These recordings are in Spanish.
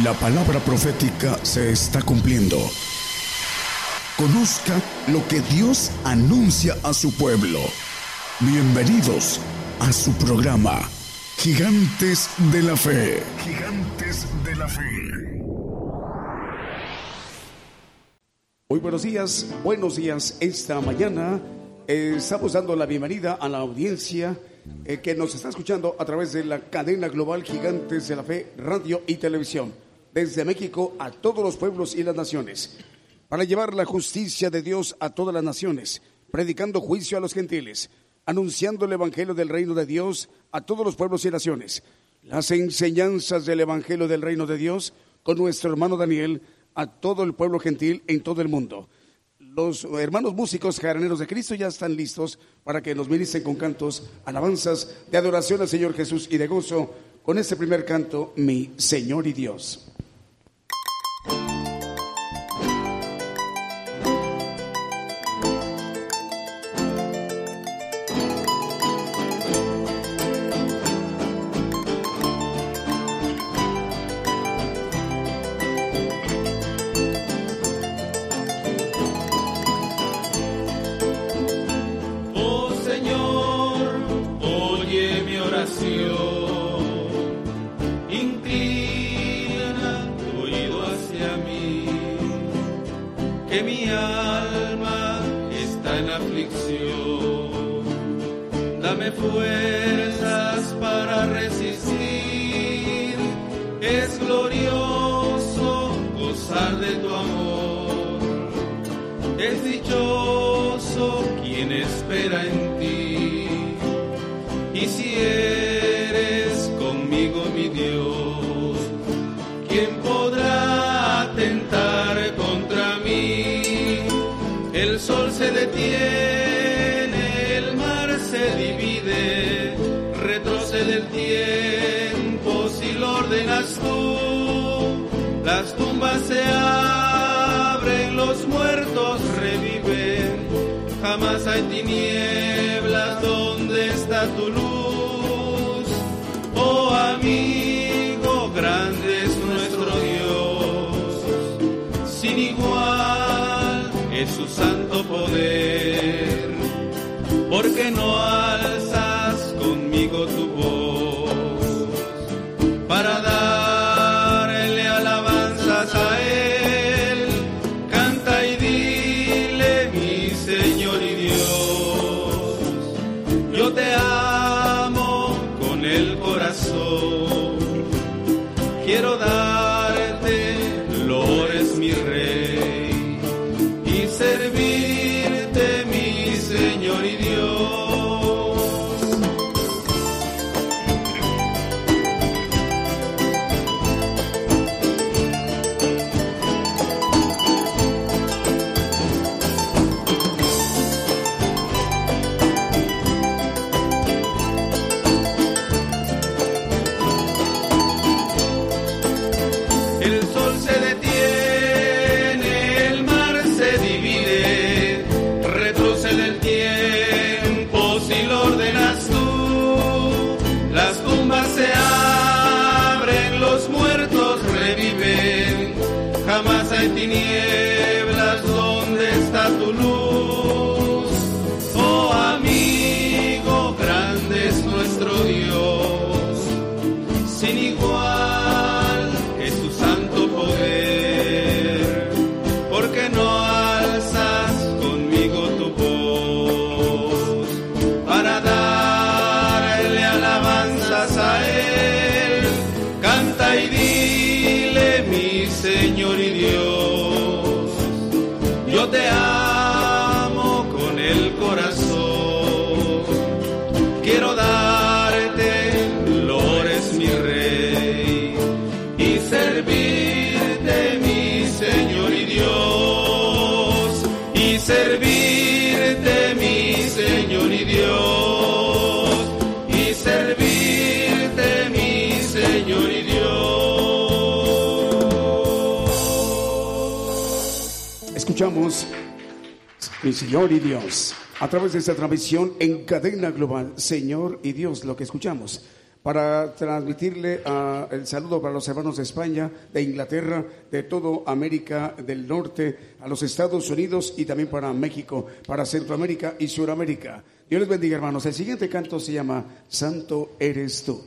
La palabra profética se está cumpliendo. Conozca lo que Dios anuncia a su pueblo. Bienvenidos a su programa, Gigantes de la Fe. Gigantes de la Fe. Muy buenos días, buenos días. Esta mañana eh, estamos dando la bienvenida a la audiencia eh, que nos está escuchando a través de la cadena global Gigantes de la Fe, radio y televisión, desde México a todos los pueblos y las naciones, para llevar la justicia de Dios a todas las naciones, predicando juicio a los gentiles, anunciando el Evangelio del reino de Dios a todos los pueblos y naciones, las enseñanzas del Evangelio del reino de Dios con nuestro hermano Daniel a todo el pueblo gentil en todo el mundo los hermanos músicos jaraneros de Cristo ya están listos para que nos ministren con cantos, alabanzas de adoración al Señor Jesús y de gozo con este primer canto, Mi Señor y Dios. fue. Se abren los muertos, reviven. Jamás hay tinieblas donde está tu luz. Oh amigo, grande es nuestro Dios. Sin igual es su santo poder. Porque no alza mi Señor y Dios, a través de esta transmisión en cadena global, Señor y Dios, lo que escuchamos. para transmitirle ah, el saludo para los hermanos de España, de Inglaterra, de toda América del Norte, a los Estados Unidos y también para México, para Centroamérica y Suramérica. Dios les bendiga, hermanos. El siguiente canto se llama Santo eres tú.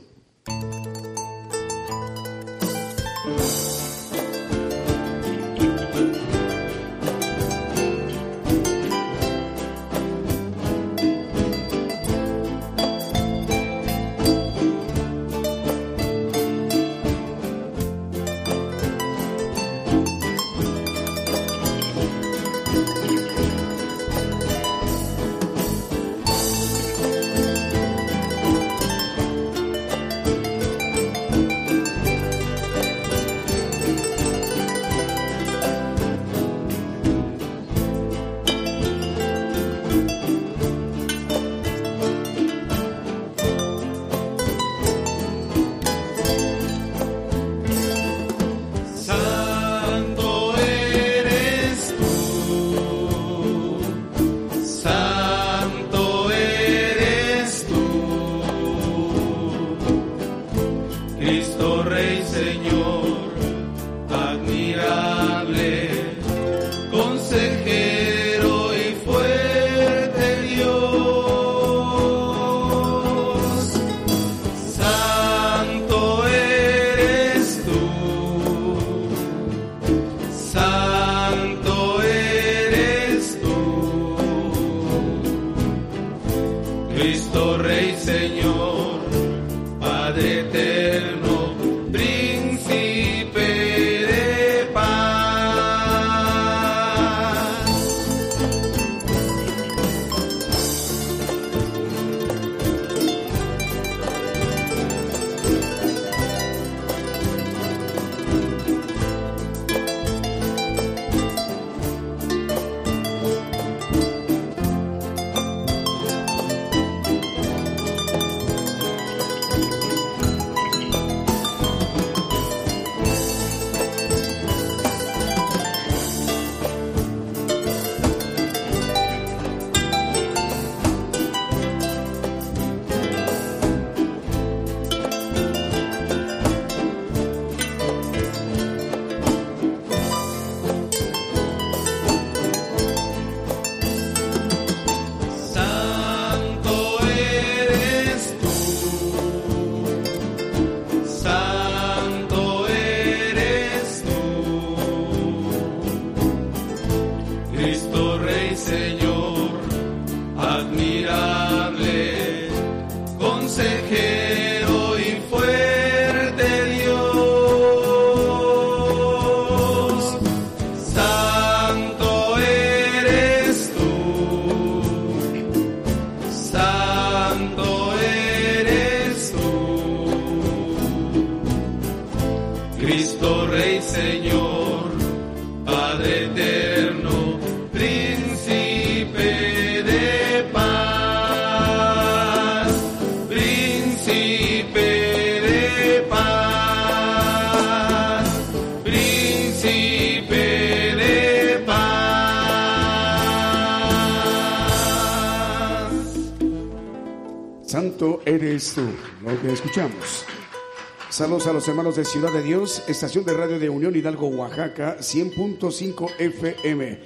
Saludos a los hermanos de Ciudad de Dios, estación de radio de Unión Hidalgo, Oaxaca, 100.5 FM.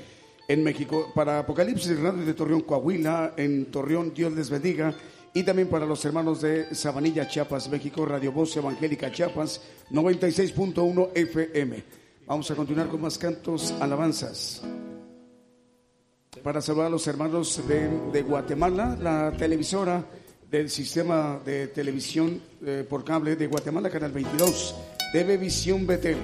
En México, para Apocalipsis Radio de Torreón, Coahuila, en Torreón, Dios les bendiga. Y también para los hermanos de Sabanilla, Chiapas, México, Radio Voz Evangélica Chiapas, 96.1 FM. Vamos a continuar con más cantos, alabanzas. Para saludar a los hermanos de, de Guatemala, la televisora del sistema de televisión eh, por cable de Guatemala, Canal 22, TV Visión Betel.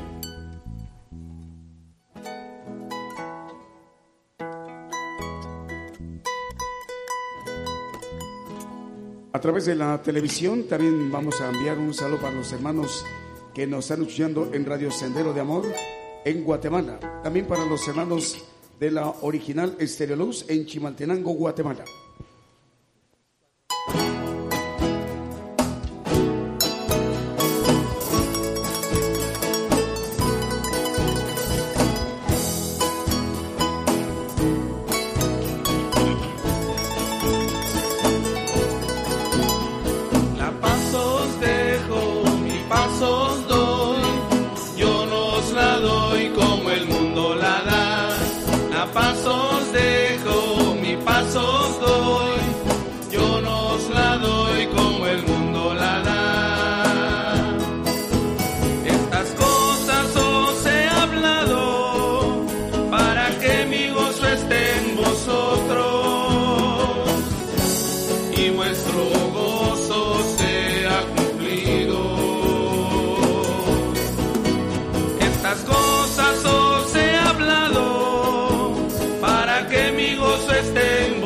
A través de la televisión también vamos a enviar un saludo para los hermanos que nos están escuchando en Radio Sendero de Amor en Guatemala. También para los hermanos de la original Estereoluz en Chimaltenango, Guatemala. enemigos estén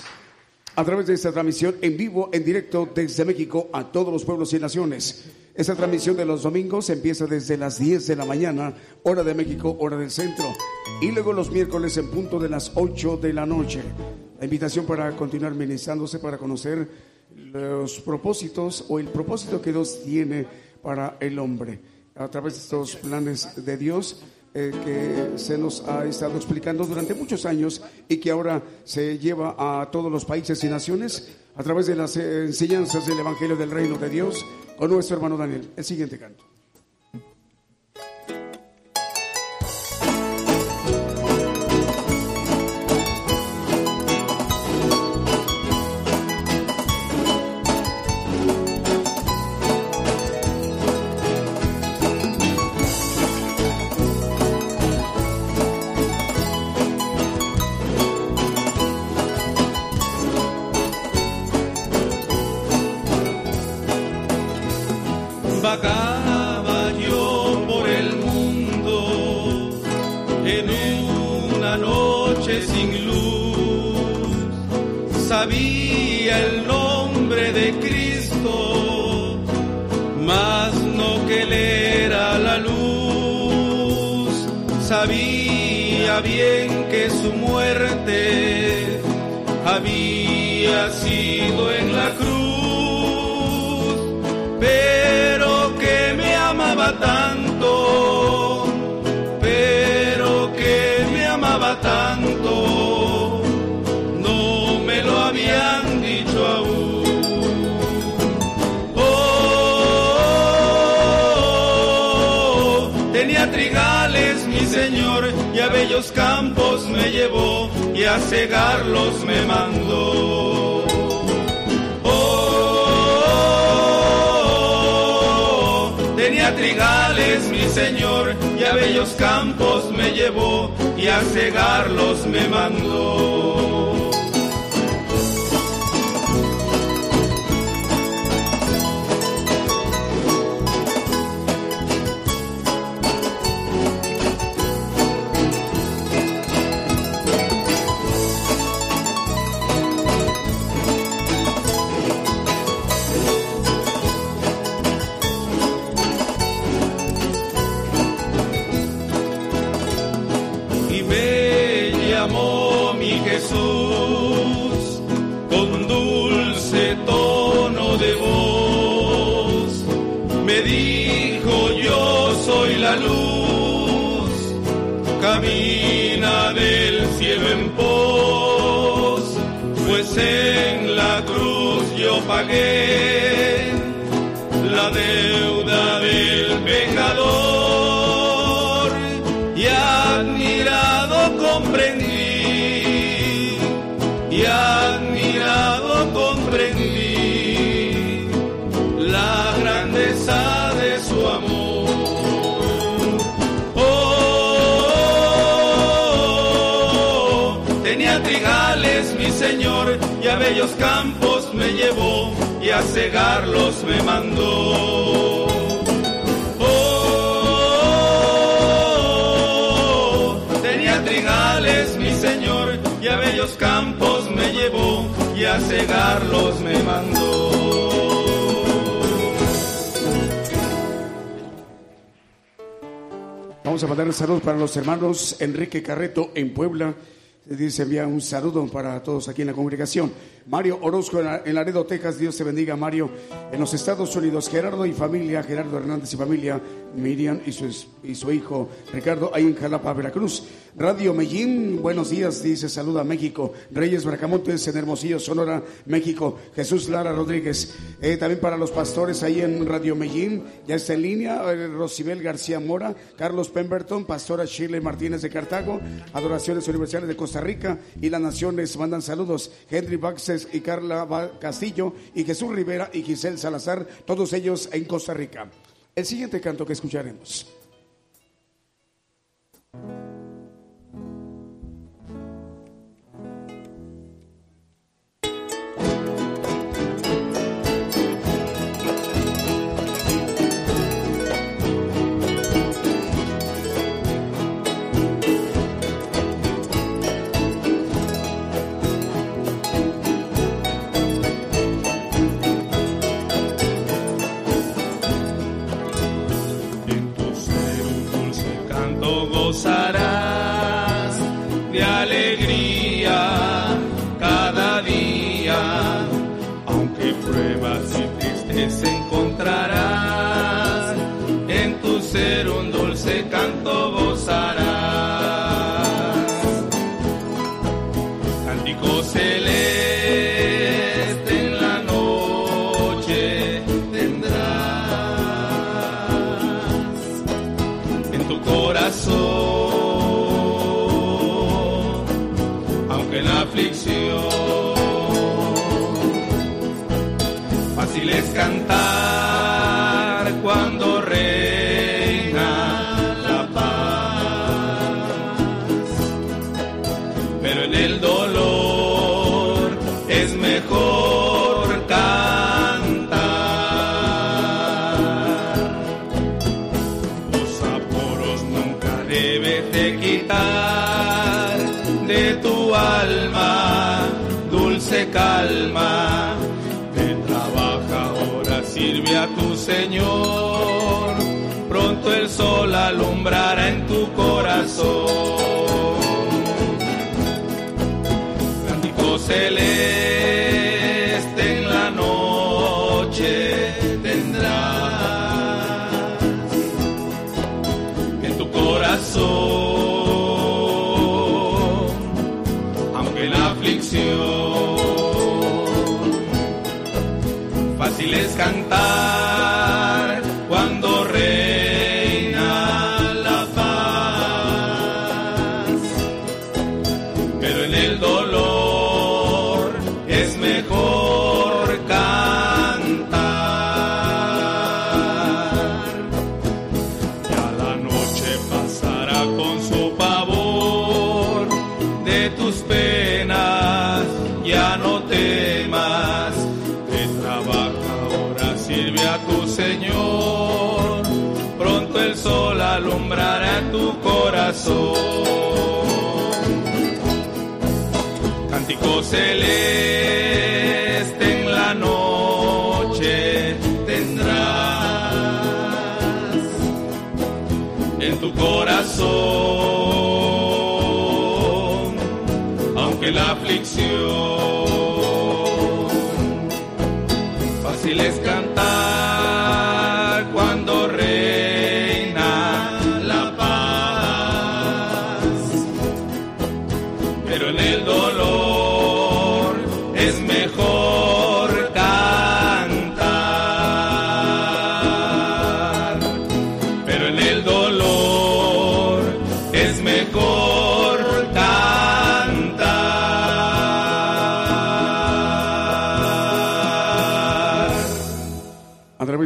a través de esta transmisión en vivo, en directo desde México a todos los pueblos y naciones. Esta transmisión de los domingos empieza desde las 10 de la mañana, hora de México, hora del centro, y luego los miércoles en punto de las 8 de la noche. La invitación para continuar ministrándose, para conocer los propósitos o el propósito que Dios tiene para el hombre. A través de estos planes de Dios, eh, que se nos ha estado explicando durante muchos años y que ahora se lleva a todos los países y naciones a través de las enseñanzas del Evangelio del Reino de Dios con nuestro hermano Daniel. El siguiente canto. Saludo para los hermanos Enrique Carreto en Puebla. Dice, envía un saludo para todos aquí en la congregación. Mario Orozco en La- en Laredo, Texas. Dios te bendiga, Mario. En los Estados Unidos, Gerardo y familia, Gerardo Hernández y familia, Miriam y su, y su hijo Ricardo, ahí en Jalapa, Veracruz. Radio Mellín, buenos días, dice, saluda a México. Reyes Bracamontes en Hermosillo, Sonora, México. Jesús Lara Rodríguez. Eh, también para los pastores ahí en Radio Mellín, ya está en línea, eh, Rosibel García Mora, Carlos Pemberton, pastora Shirley Martínez de Cartago, Adoraciones Universales de Costa Rica y las naciones mandan saludos. Henry Baxes y Carla Castillo y Jesús Rivera y Giselle Salazar, todos ellos en Costa Rica. El siguiente canto que escucharemos. Calma. Te trabaja ahora, sirve a tu Señor. Pronto el sol alumbrará en tu corazón. Cántico celeste corazón. Cántico celeste en la noche tendrás en tu corazón,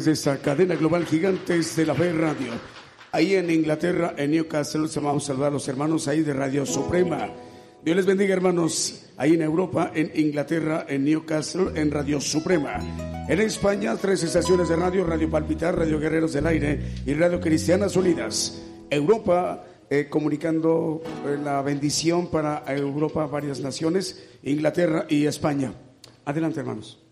de esta cadena global Gigantes de la Fe Radio. Ahí en Inglaterra, en Newcastle, se vamos a saludar a los hermanos ahí de Radio Suprema. Dios les bendiga, hermanos. Ahí en Europa, en Inglaterra, en Newcastle, en Radio Suprema. En España, tres estaciones de radio: Radio Palpitar, Radio Guerreros del Aire y Radio Cristianas Unidas. Europa, eh, comunicando eh, la bendición para Europa, varias naciones, Inglaterra y España. Adelante, hermanos.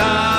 Santa.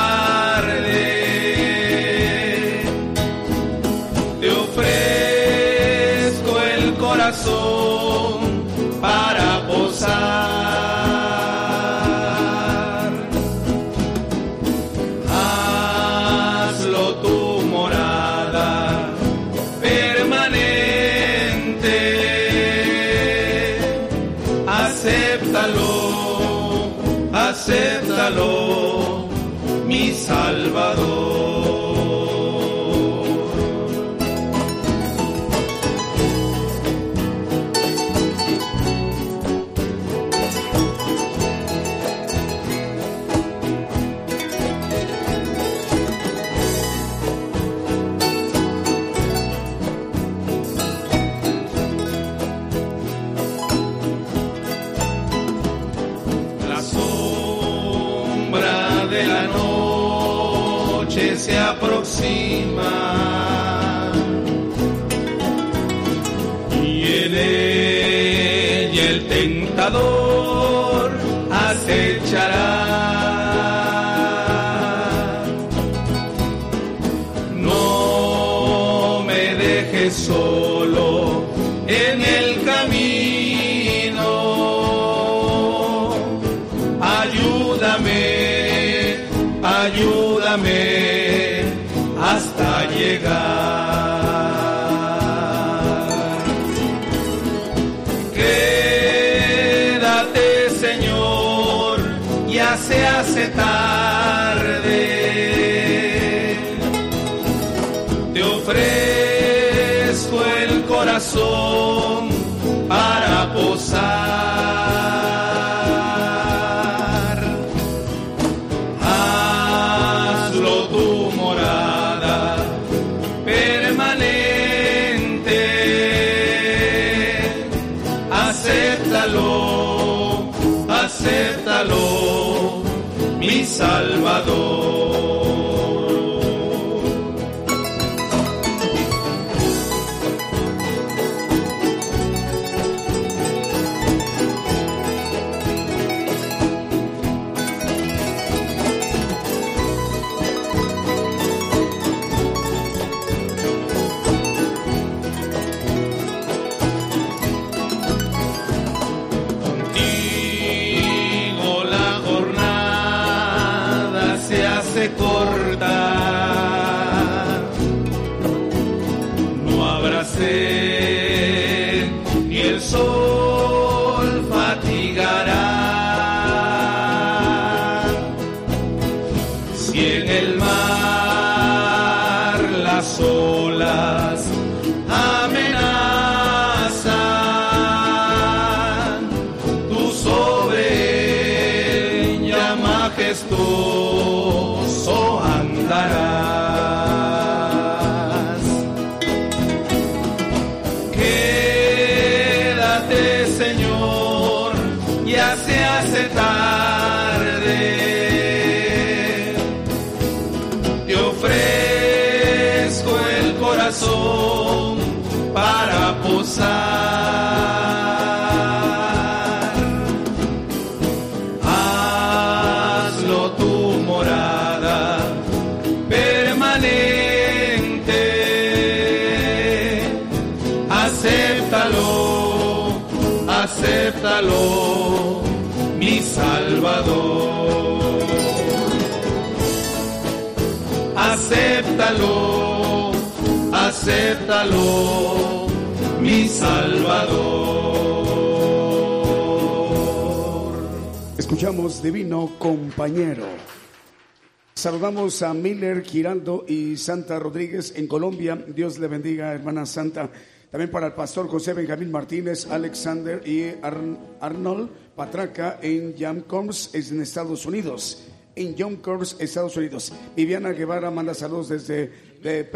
acreditar. Andará. Mi Salvador. Escuchamos Divino Compañero. Saludamos a Miller, Giraldo y Santa Rodríguez en Colombia. Dios le bendiga, hermana Santa. También para el pastor José Benjamín Martínez, Alexander y Ar- Arnold Patraca en Jamcoms en Estados Unidos. En Jamcoms, Estados Unidos. Viviana Guevara manda saludos desde de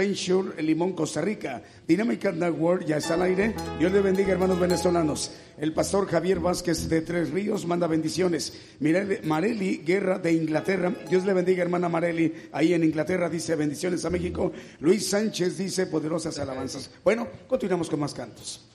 Limón, Costa Rica. Dinámica Network ya está al aire. Dios le bendiga, hermanos venezolanos. El pastor Javier Vázquez de Tres Ríos manda bendiciones. Mirele- Mareli Guerra de Inglaterra. Dios le bendiga, hermana Mareli. Ahí en Inglaterra dice bendiciones a México. Luis Sánchez dice poderosas alabanzas. Bueno, continuamos con más cantos.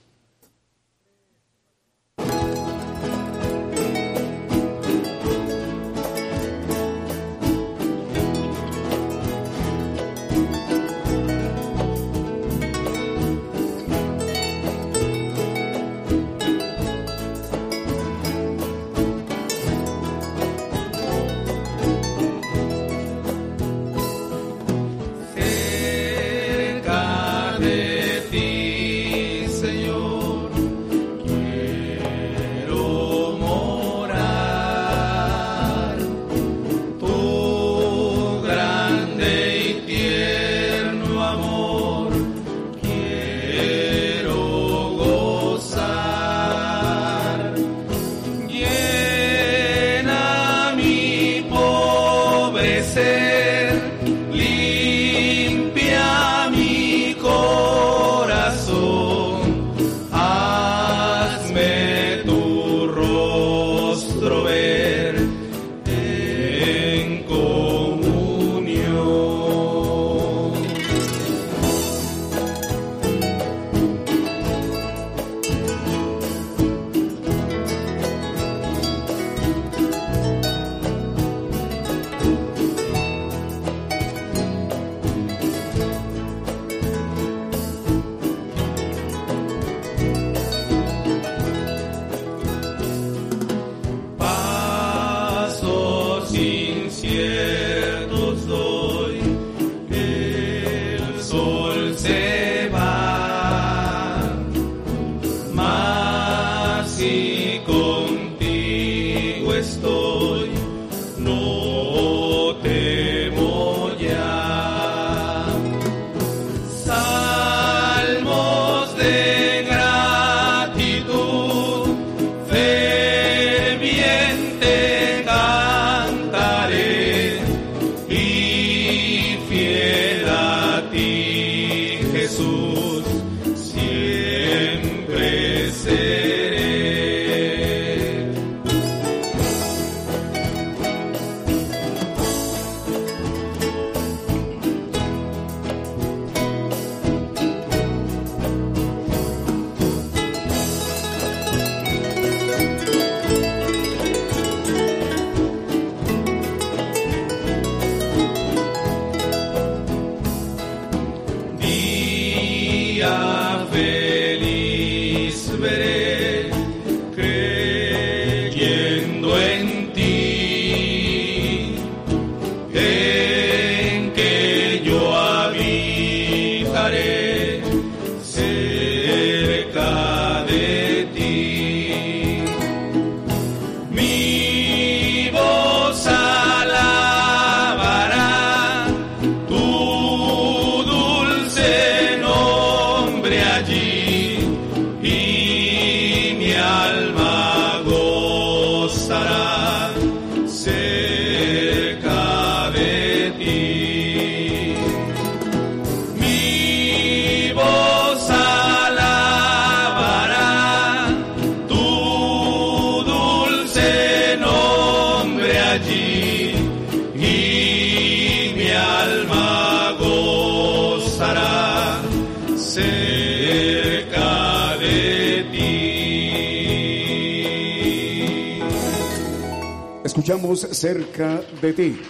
escuchamos cerca de ti.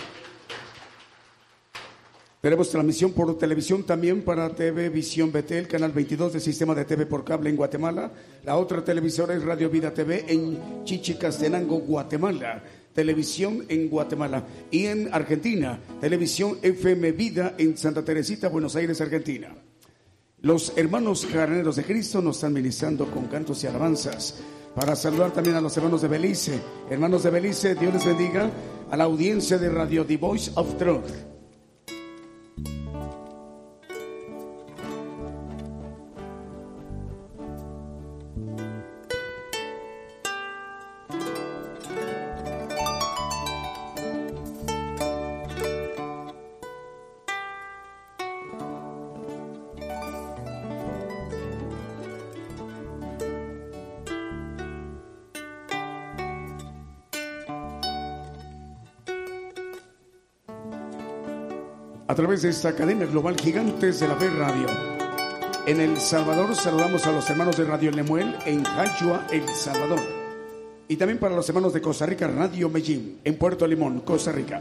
Tenemos transmisión por televisión también para TV Visión BTL, canal 22 del sistema de TV por cable en Guatemala. La otra televisora es Radio Vida TV en Chichicastenango, Guatemala. Televisión en Guatemala. Y en Argentina, Televisión FM Vida en Santa Teresita, Buenos Aires, Argentina. Los hermanos jardineros de Cristo nos están ministrando con cantos y alabanzas. Para saludar también a los hermanos de Belice. Hermanos de Belice, Dios les bendiga. A la audiencia de Radio The Voice of Truth. A través de esta cadena global Gigantes de la Fe Radio. En El Salvador saludamos a los hermanos de Radio Lemuel en Jayua, El Salvador. Y también para los hermanos de Costa Rica, Radio Medellín, en Puerto Limón, Costa Rica.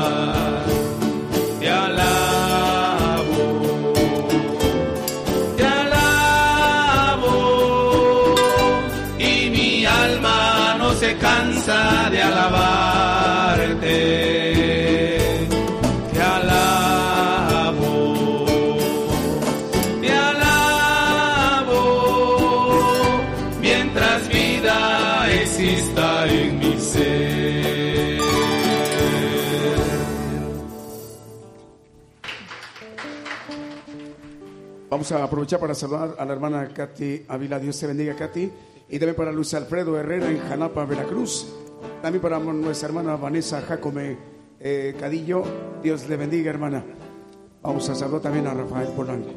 Vamos a aprovechar para saludar a la hermana Katy Avila. Dios te bendiga, Katy. Y también para Luis Alfredo Herrera en Janapa, Veracruz. También para nuestra hermana Vanessa Jacome eh, Cadillo. Dios le bendiga, hermana. Vamos a saludar también a Rafael Polanco.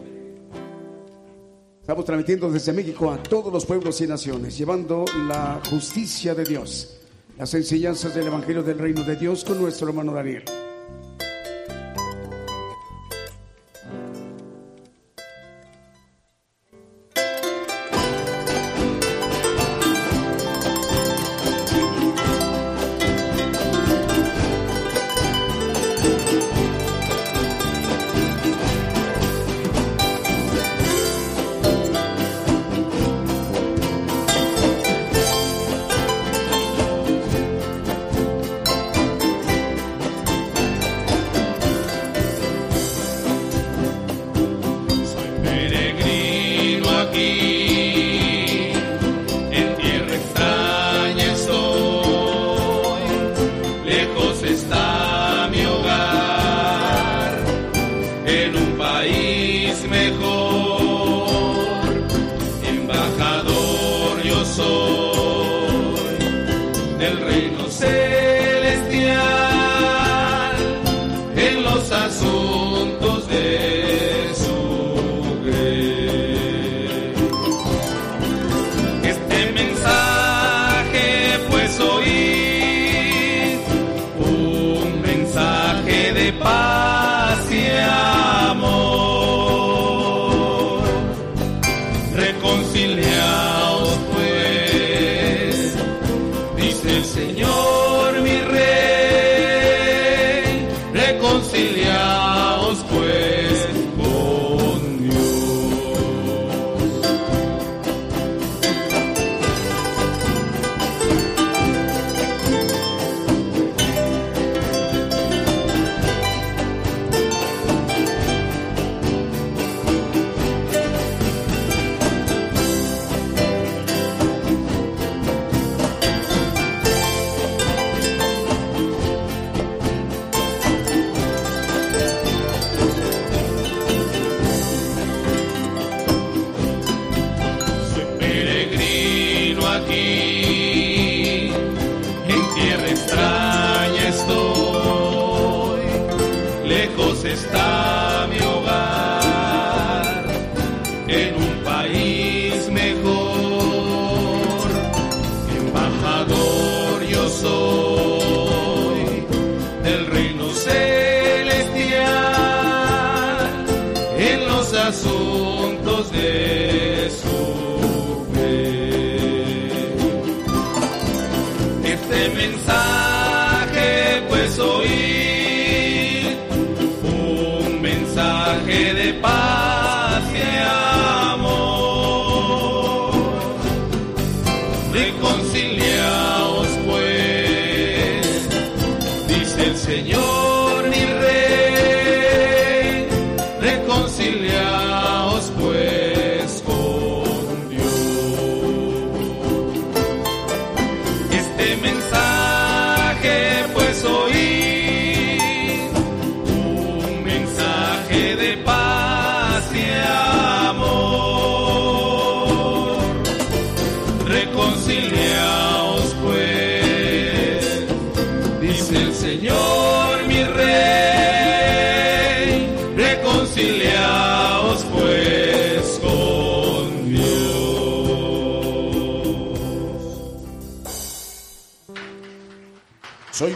Estamos transmitiendo desde México a todos los pueblos y naciones, llevando la justicia de Dios, las enseñanzas del Evangelio del Reino de Dios con nuestro hermano Daniel.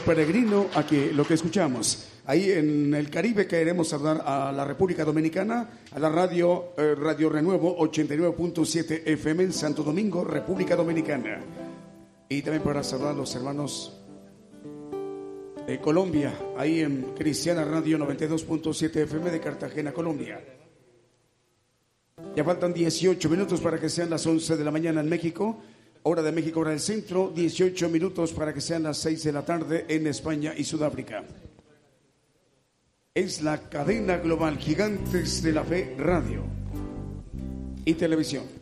Peregrino a que lo que escuchamos. Ahí en el Caribe queremos saludar a la República Dominicana, a la radio eh, Radio Renuevo 89.7 FM en Santo Domingo, República Dominicana. Y también para saludar a los hermanos de Colombia, ahí en Cristiana Radio 92.7 FM de Cartagena, Colombia. Ya faltan 18 minutos para que sean las 11 de la mañana en México. Hora de México, hora del centro, 18 minutos para que sean las 6 de la tarde en España y Sudáfrica. Es la cadena global Gigantes de la Fe Radio y Televisión.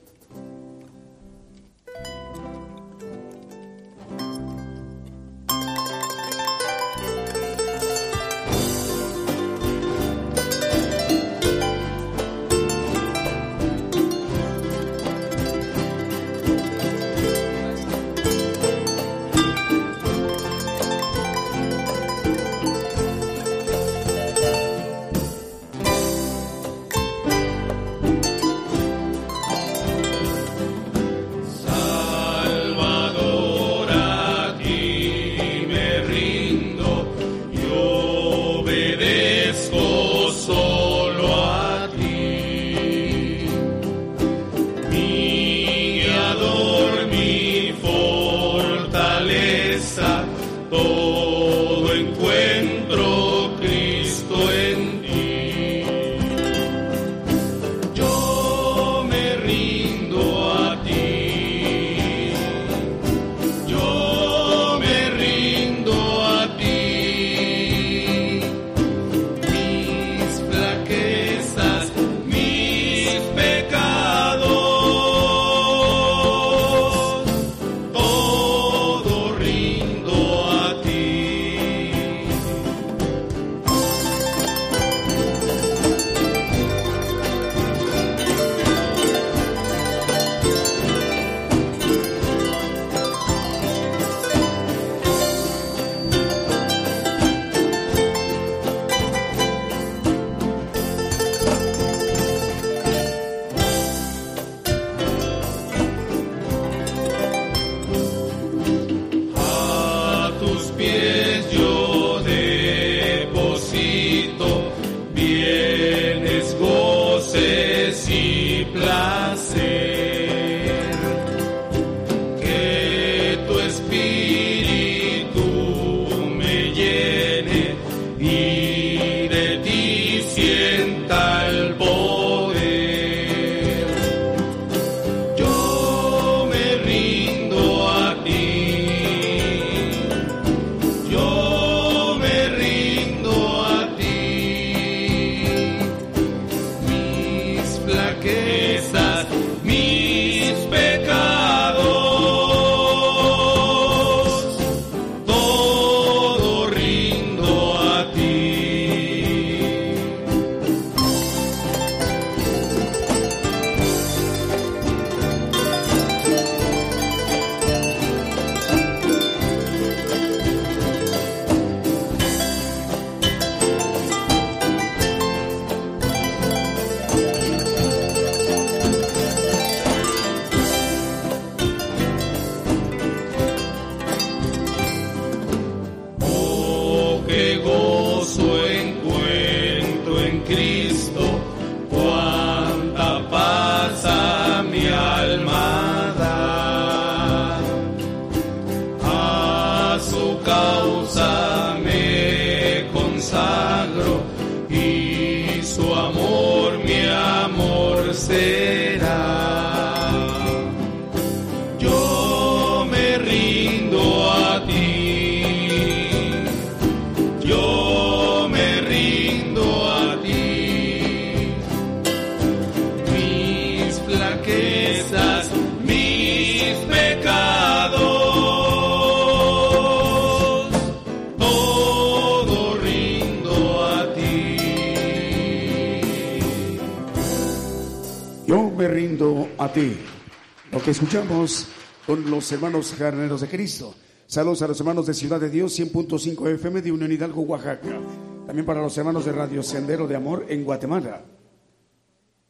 Hermanos carneros de Cristo. Saludos a los hermanos de Ciudad de Dios, 100.5 FM de Unión Hidalgo, Oaxaca. También para los hermanos de Radio Sendero de Amor en Guatemala.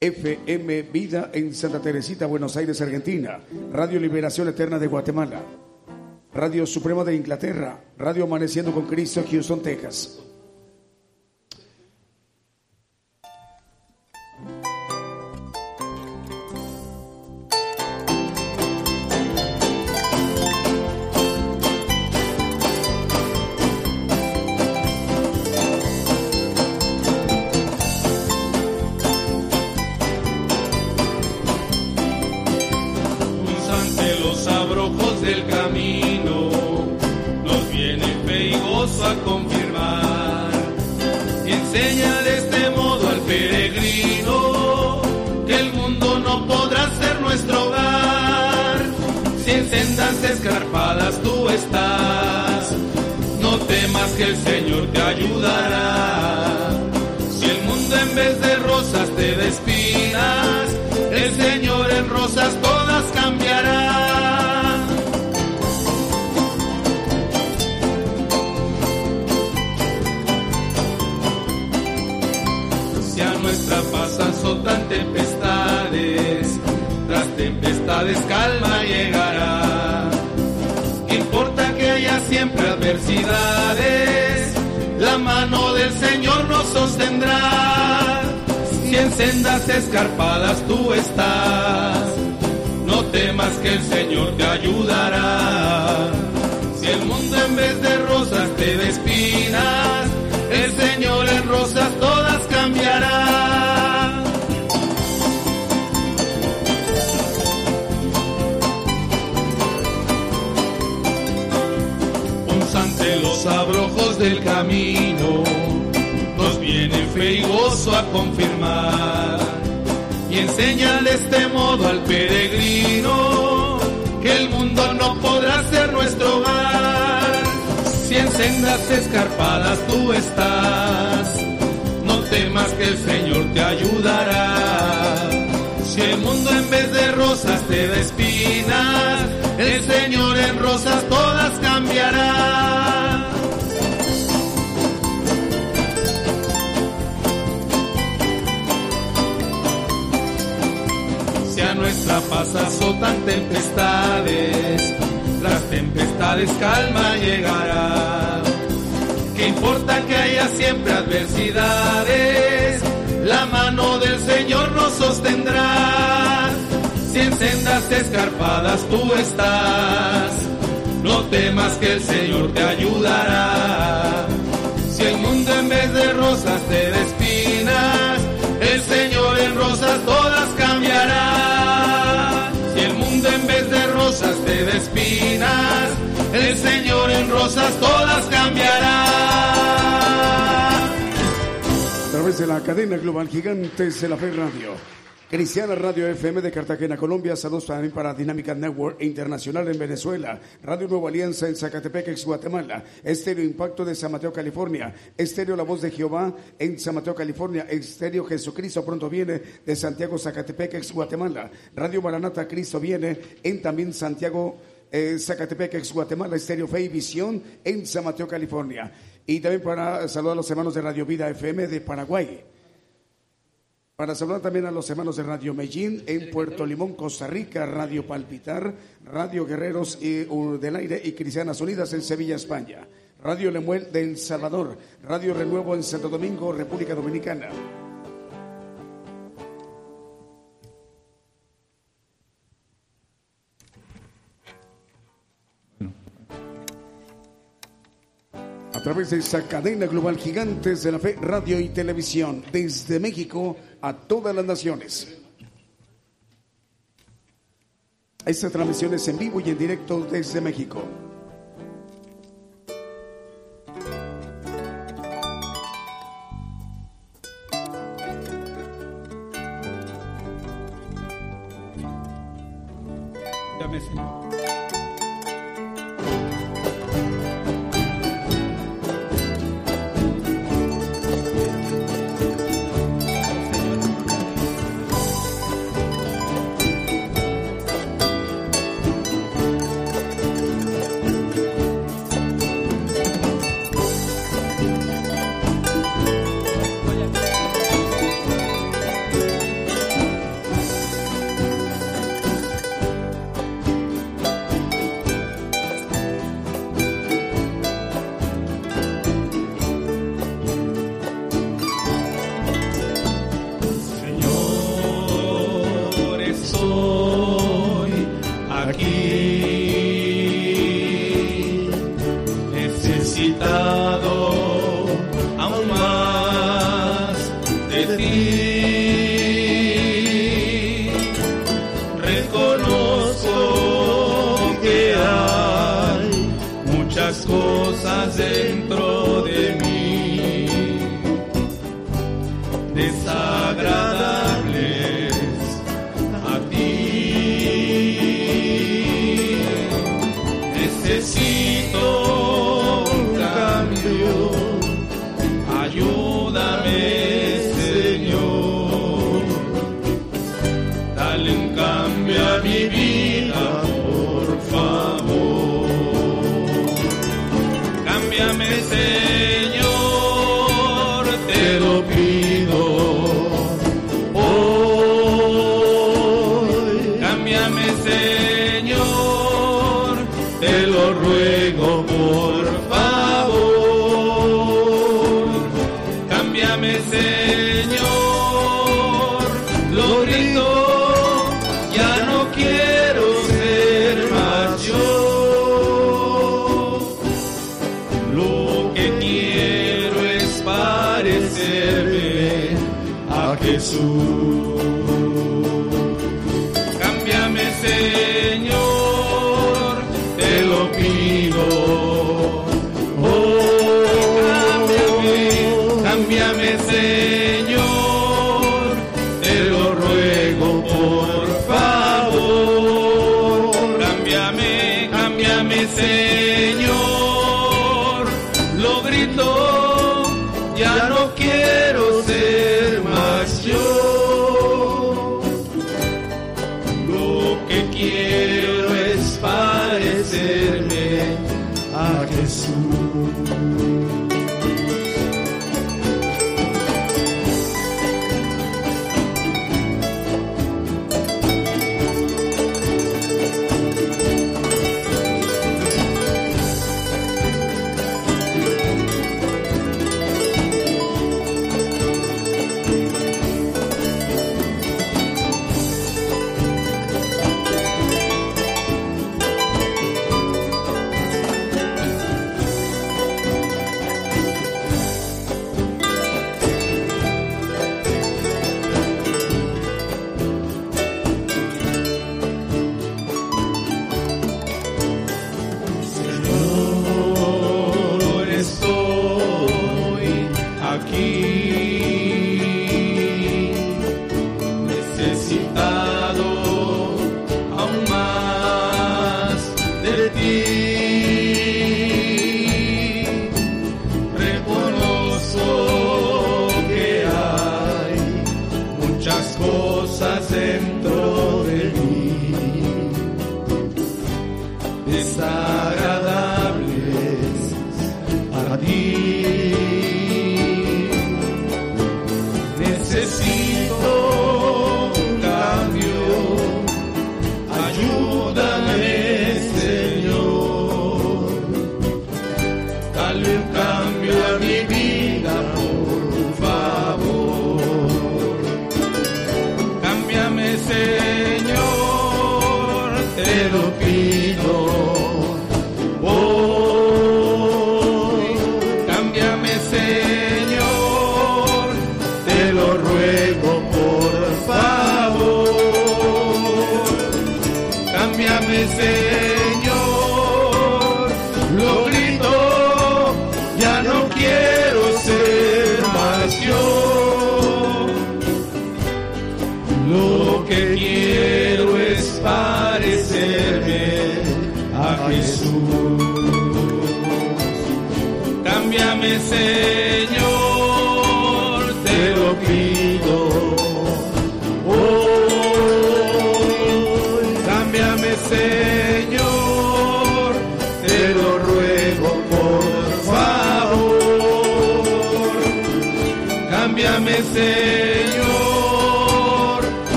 FM Vida en Santa Teresita, Buenos Aires, Argentina. Radio Liberación Eterna de Guatemala. Radio Suprema de Inglaterra. Radio Amaneciendo con Cristo, Houston, Texas. peregrino. sabes calma llegará. Importa que haya siempre adversidades, la mano del Señor nos sostendrá. Si en sendas escarpadas tú estás, no temas que el Señor te ayudará. Si el mundo en vez de rosas te despinas, el Señor en rosas nos viene fe y gozo a confirmar. Y enséñale este modo al peregrino que el mundo no podrá ser nuestro hogar. Si en sendas escarpadas tú estás, no temas que el Señor te ayudará. Si el mundo en vez de rosas te da espinas, el Señor en rosas todas cambiará. paz azotan tempestades, las tempestades calma llegará. ¿Qué importa que haya siempre adversidades? La mano del Señor nos sostendrá. Si en sendas escarpadas tú estás, no temas que el Señor te ayudará. Si el mundo en vez de rosas te despinas, el Señor en rosas todas cambiará rosas te da espinas, el Señor en rosas todas cambiará. A través de la cadena global Gigantes de la Fe Radio. Cristiana Radio FM de Cartagena, Colombia. Saludos también para Dinámica Network Internacional en Venezuela. Radio Nueva Alianza en Zacatepec, ex Guatemala. Estéreo Impacto de San Mateo, California. Estéreo La Voz de Jehová en San Mateo, California. Estéreo Jesucristo pronto viene de Santiago, Zacatepec, ex Guatemala. Radio Maranata Cristo viene en también Santiago. Eh, Zacatepec, ex Guatemala, Estéreo Fe y Visión en San Mateo, California. Y también para saludar a los hermanos de Radio Vida FM de Paraguay. Para saludar también a los hermanos de Radio Medellín en Puerto Limón, Costa Rica, Radio Palpitar, Radio Guerreros y, del Aire y Cristianas Unidas en Sevilla, España. Radio Lemuel de El Salvador, Radio Renuevo en Santo Domingo, República Dominicana. A través de esa cadena global Gigantes de la Fe, Radio y Televisión, desde México a todas las naciones. Esta transmisión es en vivo y en directo desde México.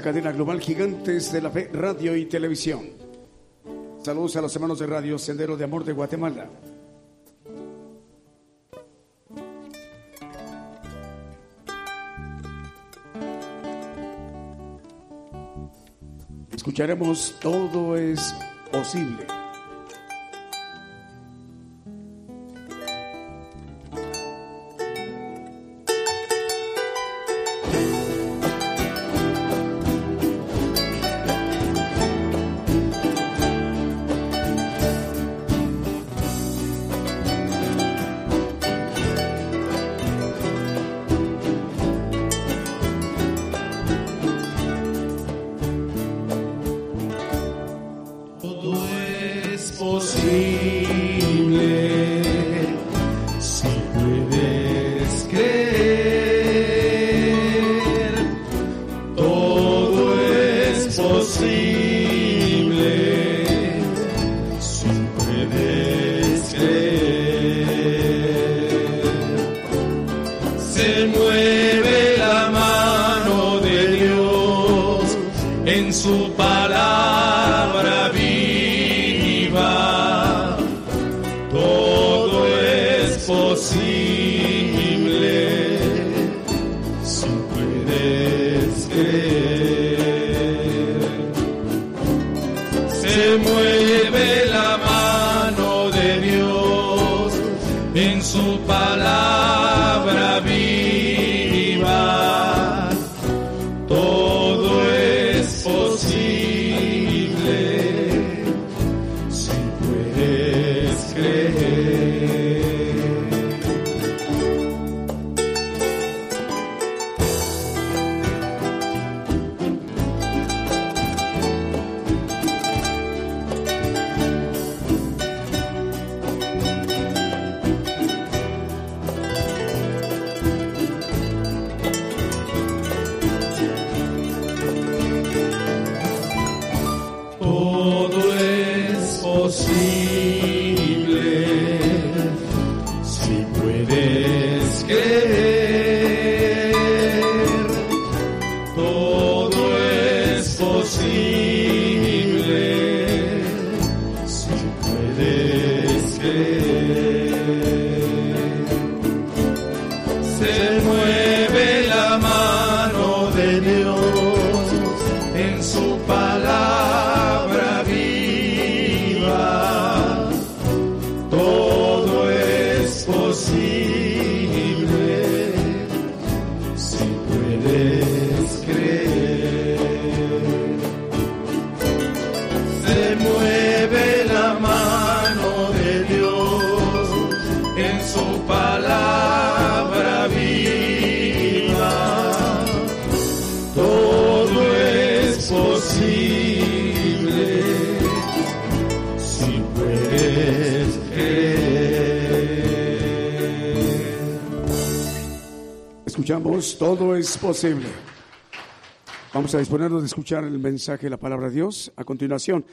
Cadena global Gigantes de la Fe, Radio y Televisión. Saludos a los hermanos de Radio Sendero de Amor de Guatemala. Escucharemos Todo es posible. see. Es posible. Vamos a disponernos de escuchar el mensaje de la palabra de Dios. A continuación,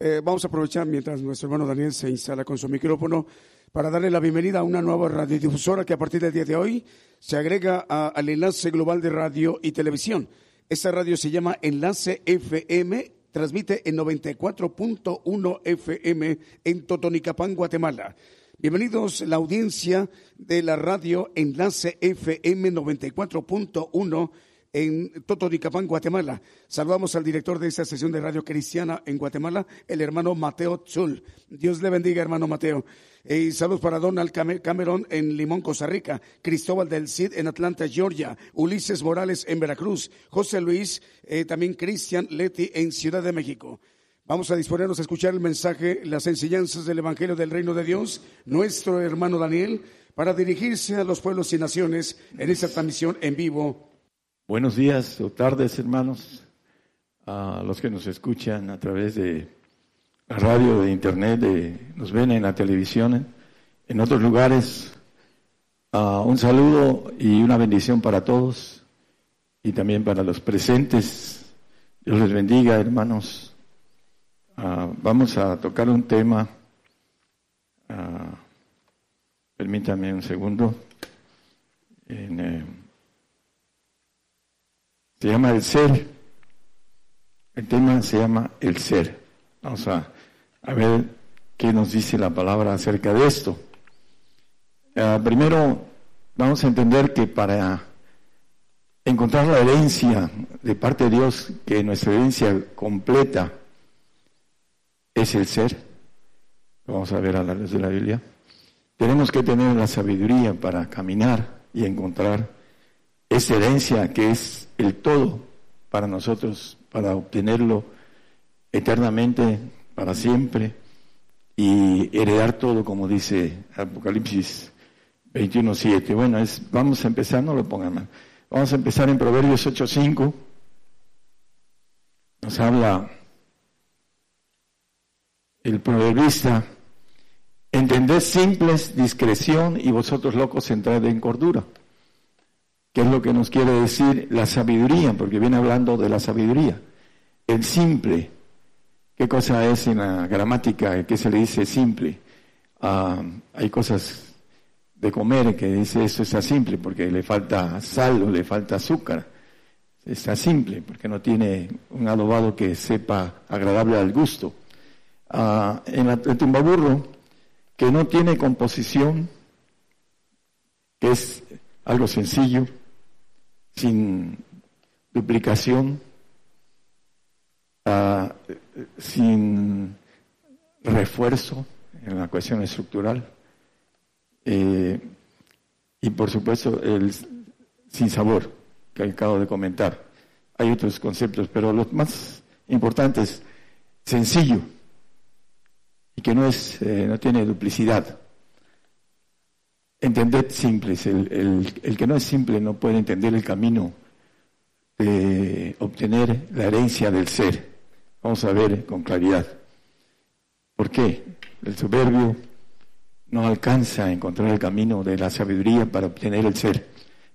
eh, vamos a aprovechar mientras nuestro hermano Daniel se instala con su micrófono para darle la bienvenida a una nueva radiodifusora que a partir del día de hoy se agrega al enlace global de radio y televisión. Esta radio se llama Enlace FM, transmite en 94.1 FM en Totonicapán, Guatemala. Bienvenidos la audiencia de la radio Enlace FM 94.1 en Totonicapán, Guatemala. Saludamos al director de esta sesión de radio cristiana en Guatemala, el hermano Mateo Zul. Dios le bendiga, hermano Mateo. Y saludos para Donald Cameron en Limón, Costa Rica, Cristóbal del Cid en Atlanta, Georgia, Ulises Morales en Veracruz, José Luis, eh, también Cristian Leti en Ciudad de México. Vamos a disponernos a escuchar el mensaje, las enseñanzas del Evangelio del Reino de Dios, nuestro hermano Daniel, para dirigirse a los pueblos y naciones en esta transmisión en vivo. Buenos días o tardes, hermanos, a los que nos escuchan a través de la radio, de internet, de, nos ven en la televisión, en otros lugares. Uh, un saludo y una bendición para todos y también para los presentes. Dios les bendiga, hermanos. Ah, vamos a tocar un tema. Uh, permítame un segundo. Eh, se llama el ser. El tema se llama el ser. Vamos a, a ver qué nos dice la palabra acerca de esto. Ah, primero, vamos a entender que para encontrar la herencia de parte de Dios, que nuestra herencia completa, es el ser. Vamos a ver a la luz de la Biblia. Tenemos que tener la sabiduría para caminar y encontrar esa herencia que es el todo para nosotros, para obtenerlo eternamente, para siempre, y heredar todo, como dice Apocalipsis 21.7. Bueno, vamos a empezar, no lo pongan mal. Vamos a empezar en Proverbios 8.5. Nos habla el proverbista, entended simples discreción y vosotros locos entrad en cordura. ¿Qué es lo que nos quiere decir la sabiduría? Porque viene hablando de la sabiduría. El simple, ¿qué cosa es en la gramática? ¿Qué se le dice simple? Ah, hay cosas de comer que dice eso está simple porque le falta sal o le falta azúcar. Está simple porque no tiene un adobado que sepa agradable al gusto en el timbaburro que no tiene composición, que es algo sencillo, sin duplicación, sin refuerzo en la cuestión estructural, eh, y por supuesto el sin sabor que acabo de comentar. Hay otros conceptos, pero los más importantes, sencillo, que no, es, eh, no tiene duplicidad. Entended simples, el, el, que no es simple no puede entender el camino de obtener la herencia del ser. Vamos a ver con claridad. ¿Por qué? El soberbio no alcanza a encontrar el camino de la sabiduría para obtener el ser.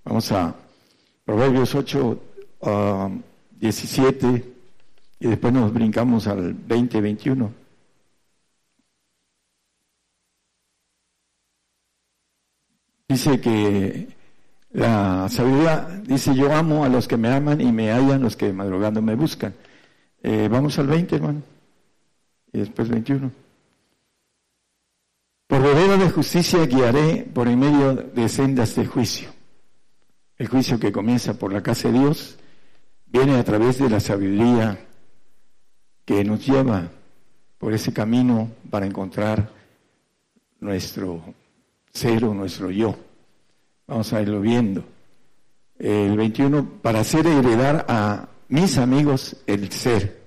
Vamos a Proverbios 8, 17 ah, y después nos brincamos al 20, 21. Dice que la sabiduría dice, yo amo a los que me aman y me hallan los que madrugando me buscan. Eh, vamos al 20, hermano. Y después 21. Por vereda de justicia guiaré por en medio de sendas de juicio. El juicio que comienza por la casa de Dios viene a través de la sabiduría que nos lleva por ese camino para encontrar nuestro cero nuestro yo. Vamos a irlo viendo. El 21, para hacer heredar a mis amigos el ser.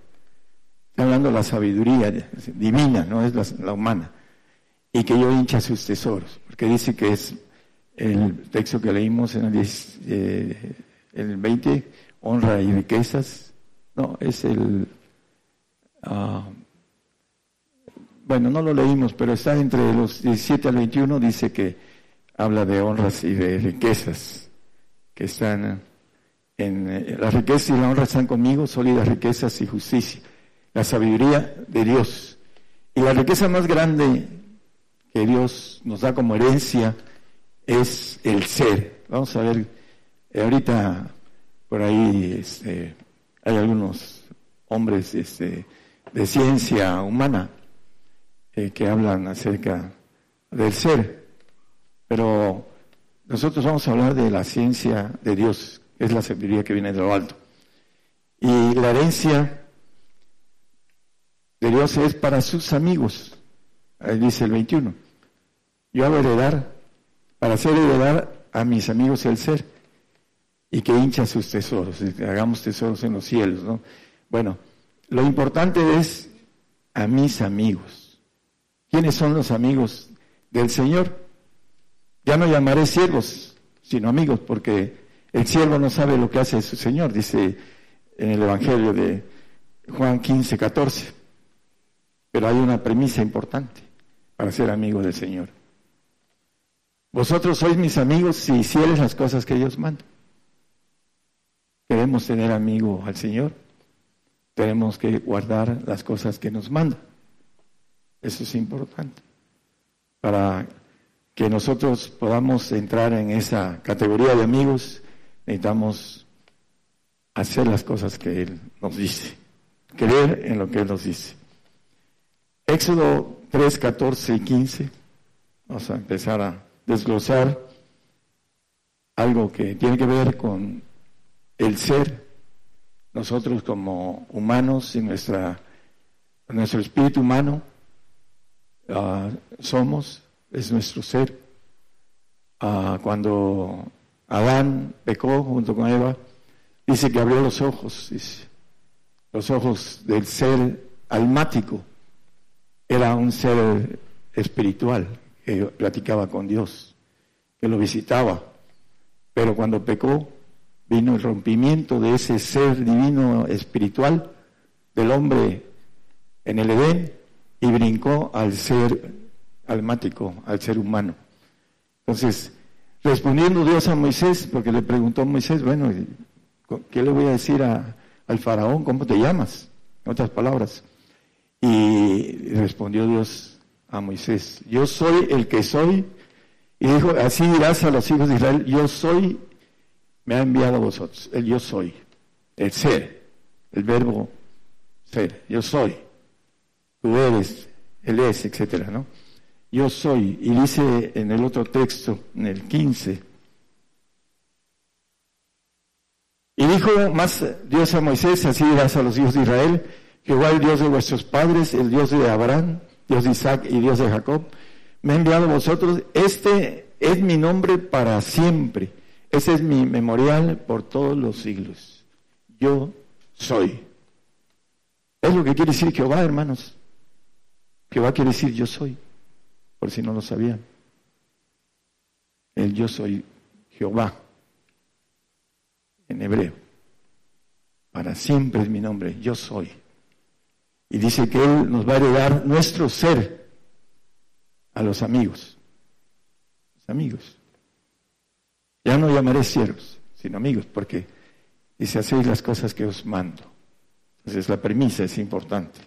Está hablando de la sabiduría divina, no es la, humana. Y que yo hincha sus tesoros, porque dice que es el texto que leímos en el, eh, el 20, honra y riquezas. No, es el... Ah, bueno, no lo leímos, pero está entre los 17 al 21, dice que habla de honras y de riquezas que están en eh, la riqueza y la honra están conmigo, sólidas riquezas y justicia, la sabiduría de Dios. Y la riqueza más grande que Dios nos da como herencia es el ser. Vamos a ver, eh, ahorita por ahí este, hay algunos hombres este, de ciencia humana eh, que hablan acerca del ser, pero nosotros vamos a hablar de la ciencia de Dios, que es la sabiduría que viene de lo alto. Y la herencia de Dios es para sus amigos, ahí dice el 21. Yo hago heredar, para hacer heredar a mis amigos el ser, y que hincha sus tesoros, hagamos tesoros en los cielos, ¿no? Bueno, lo importante es a mis amigos. ¿Quiénes son los amigos del Señor? Ya no llamaré siervos, sino amigos, porque el siervo no sabe lo que hace su Señor, dice en el Evangelio de Juan 15, 14. Pero hay una premisa importante para ser amigo del Señor. Vosotros sois mis amigos si hicieres las cosas que Dios manda. Queremos tener amigo al Señor tenemos que guardar las cosas que nos manda. Eso es importante. Para que nosotros podamos entrar en esa categoría de amigos, necesitamos hacer las cosas que Él nos dice, creer en lo que Él nos dice. Éxodo 3, 14 y 15, vamos a empezar a desglosar algo que tiene que ver con el ser nosotros como humanos y nuestra, nuestro espíritu humano ah, somos, es nuestro ser. Ah, cuando Adán pecó junto con Eva, dice que abrió los ojos, los ojos del ser almático. Era un ser espiritual que platicaba con Dios, que lo visitaba. Pero cuando pecó, vino el rompimiento de ese ser divino espiritual del hombre en el Edén y brincó al ser almático, al ser humano. Entonces, respondiendo Dios a Moisés, porque le preguntó a Moisés, bueno, ¿qué le voy a decir al faraón? ¿Cómo te llamas? En otras palabras. Y respondió Dios a Moisés, yo soy el que soy. Y dijo, así dirás a los hijos de Israel, yo soy me ha enviado a vosotros, el yo soy, el ser, el verbo ser, yo soy, tú eres, él es, etcétera, ¿no? Yo soy, y dice en el otro texto, en el 15, y dijo más Dios a Moisés, así dirás a los hijos de Israel, Jehová el Dios de vuestros padres, el Dios de Abraham, Dios de Isaac y Dios de Jacob, me ha enviado a vosotros, este es mi nombre para siempre ese es mi memorial por todos los siglos. Yo soy. Es lo que quiere decir Jehová, hermanos. Jehová quiere decir yo soy, por si no lo sabían. El yo soy Jehová, en hebreo. Para siempre es mi nombre, yo soy. Y dice que Él nos va a heredar nuestro ser a los amigos. Los amigos. Ya no llamaré siervos, sino amigos, porque dice, hacéis las cosas que os mando. Entonces la premisa es importante.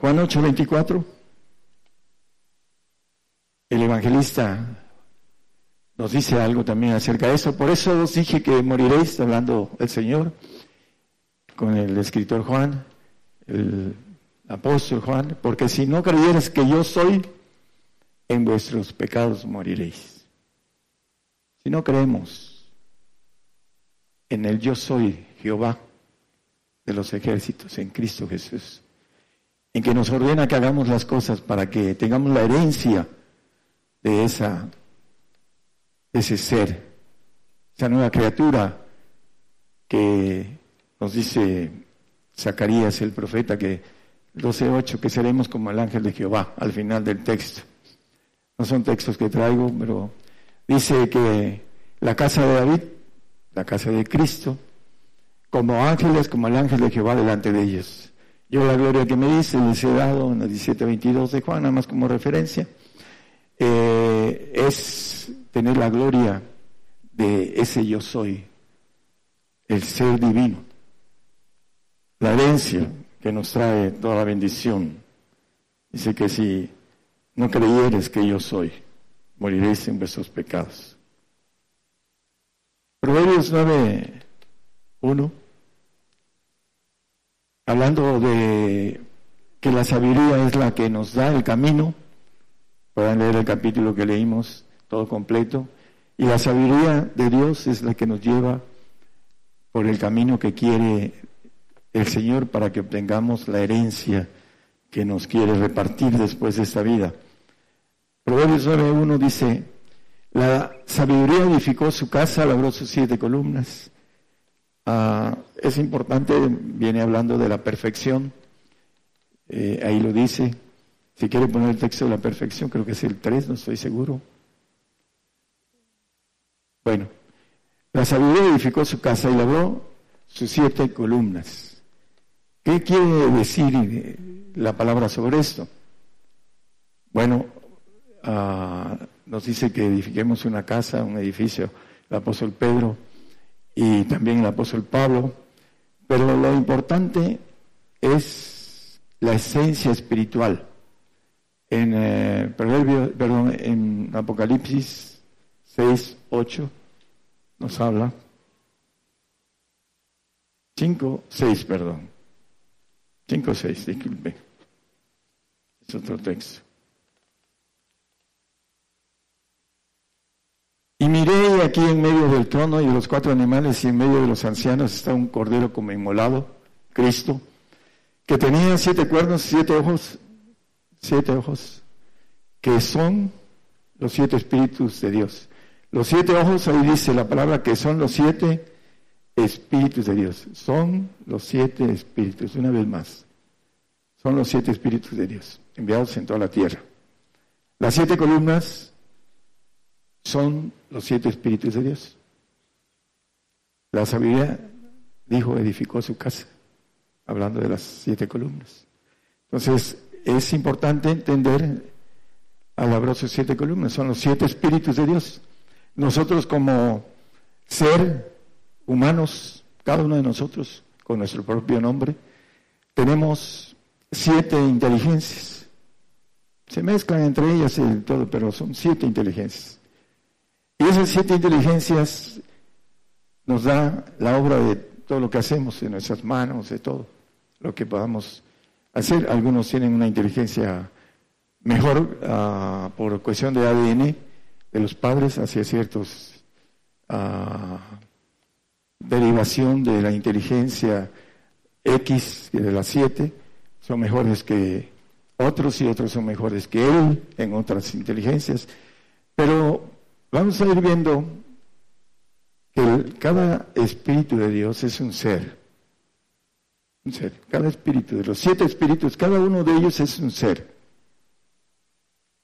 Juan 8, 24. El evangelista nos dice algo también acerca de eso. Por eso os dije que moriréis, hablando el Señor, con el escritor Juan, el apóstol Juan, porque si no creyeres que yo soy, en vuestros pecados moriréis. Si no creemos en el yo soy Jehová de los ejércitos, en Cristo Jesús, en que nos ordena que hagamos las cosas para que tengamos la herencia de esa ese ser, esa nueva criatura que nos dice Zacarías el profeta que 12.8 que seremos como el ángel de Jehová al final del texto. No son textos que traigo, pero dice que la casa de David, la casa de Cristo, como ángeles, como el ángel de Jehová delante de ellos. Yo la gloria que me dice, les he dado en el 17.22 de Juan, nada más como referencia. Eh, es tener la gloria de ese yo soy, el ser divino, la herencia que nos trae toda la bendición. Dice que si no creyeres que yo soy, moriréis en vuestros pecados. Proverbios 9, 1, hablando de que la sabiduría es la que nos da el camino, puedan leer el capítulo que leímos todo completo, y la sabiduría de Dios es la que nos lleva por el camino que quiere el Señor para que obtengamos la herencia que nos quiere repartir después de esta vida. Proverbios 9.1 dice, la sabiduría edificó su casa, labró sus siete columnas. Ah, es importante, viene hablando de la perfección, eh, ahí lo dice. Si quiere poner el texto de la perfección, creo que es el 3, no estoy seguro. Bueno, la sabiduría edificó su casa y labró sus siete columnas. ¿Qué quiere decir eh, la palabra sobre esto? Bueno, ah, nos dice que edifiquemos una casa, un edificio, el apóstol Pedro y también el apóstol Pablo, pero lo importante es la esencia espiritual. En, eh, perdón, en Apocalipsis 6, 8 nos habla. 5, 6, perdón. 5, 6, disculpe. Es otro texto. Y miré aquí en medio del trono y de los cuatro animales y en medio de los ancianos está un cordero como inmolado, Cristo, que tenía siete cuernos, siete ojos, siete ojos, que son los siete espíritus de Dios. Los siete ojos, ahí dice la palabra que son los siete espíritus de Dios. Son los siete espíritus, una vez más. Son los siete espíritus de Dios, enviados en toda la tierra. Las siete columnas son los siete espíritus de Dios. La sabiduría, dijo, edificó su casa, hablando de las siete columnas. Entonces, es importante entender al sus siete columnas, son los siete espíritus de Dios. Nosotros como ser humanos, cada uno de nosotros, con nuestro propio nombre, tenemos siete inteligencias. Se mezclan entre ellas y todo, pero son siete inteligencias. Y esas siete inteligencias nos da la obra de todo lo que hacemos en nuestras manos, de todo lo que podamos hacer. Algunos tienen una inteligencia mejor uh, por cuestión de ADN de los padres hacia ciertos uh, derivación de la inteligencia X de las siete son mejores que otros y otros son mejores que él en otras inteligencias pero vamos a ir viendo que cada espíritu de Dios es un ser un ser cada espíritu de los siete espíritus cada uno de ellos es un ser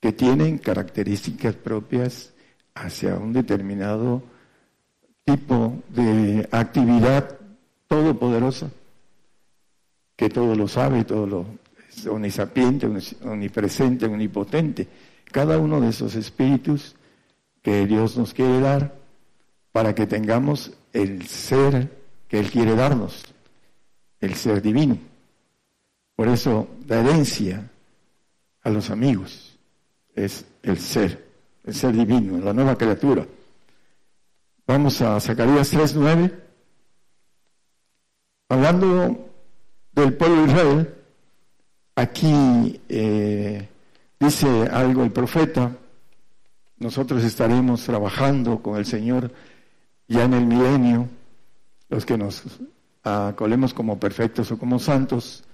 que tienen características propias hacia un determinado tipo de actividad todopoderosa, que todo lo sabe, todo lo es omnisapiente, omnipresente, omnipotente. Cada uno de esos espíritus que Dios nos quiere dar para que tengamos el ser que Él quiere darnos, el ser divino. Por eso la herencia a los amigos es el ser, el ser divino, la nueva criatura. Vamos a Zacarías 3.9. Hablando del pueblo de Israel, aquí eh, dice algo el profeta, nosotros estaremos trabajando con el Señor ya en el milenio, los que nos acolemos como perfectos o como santos,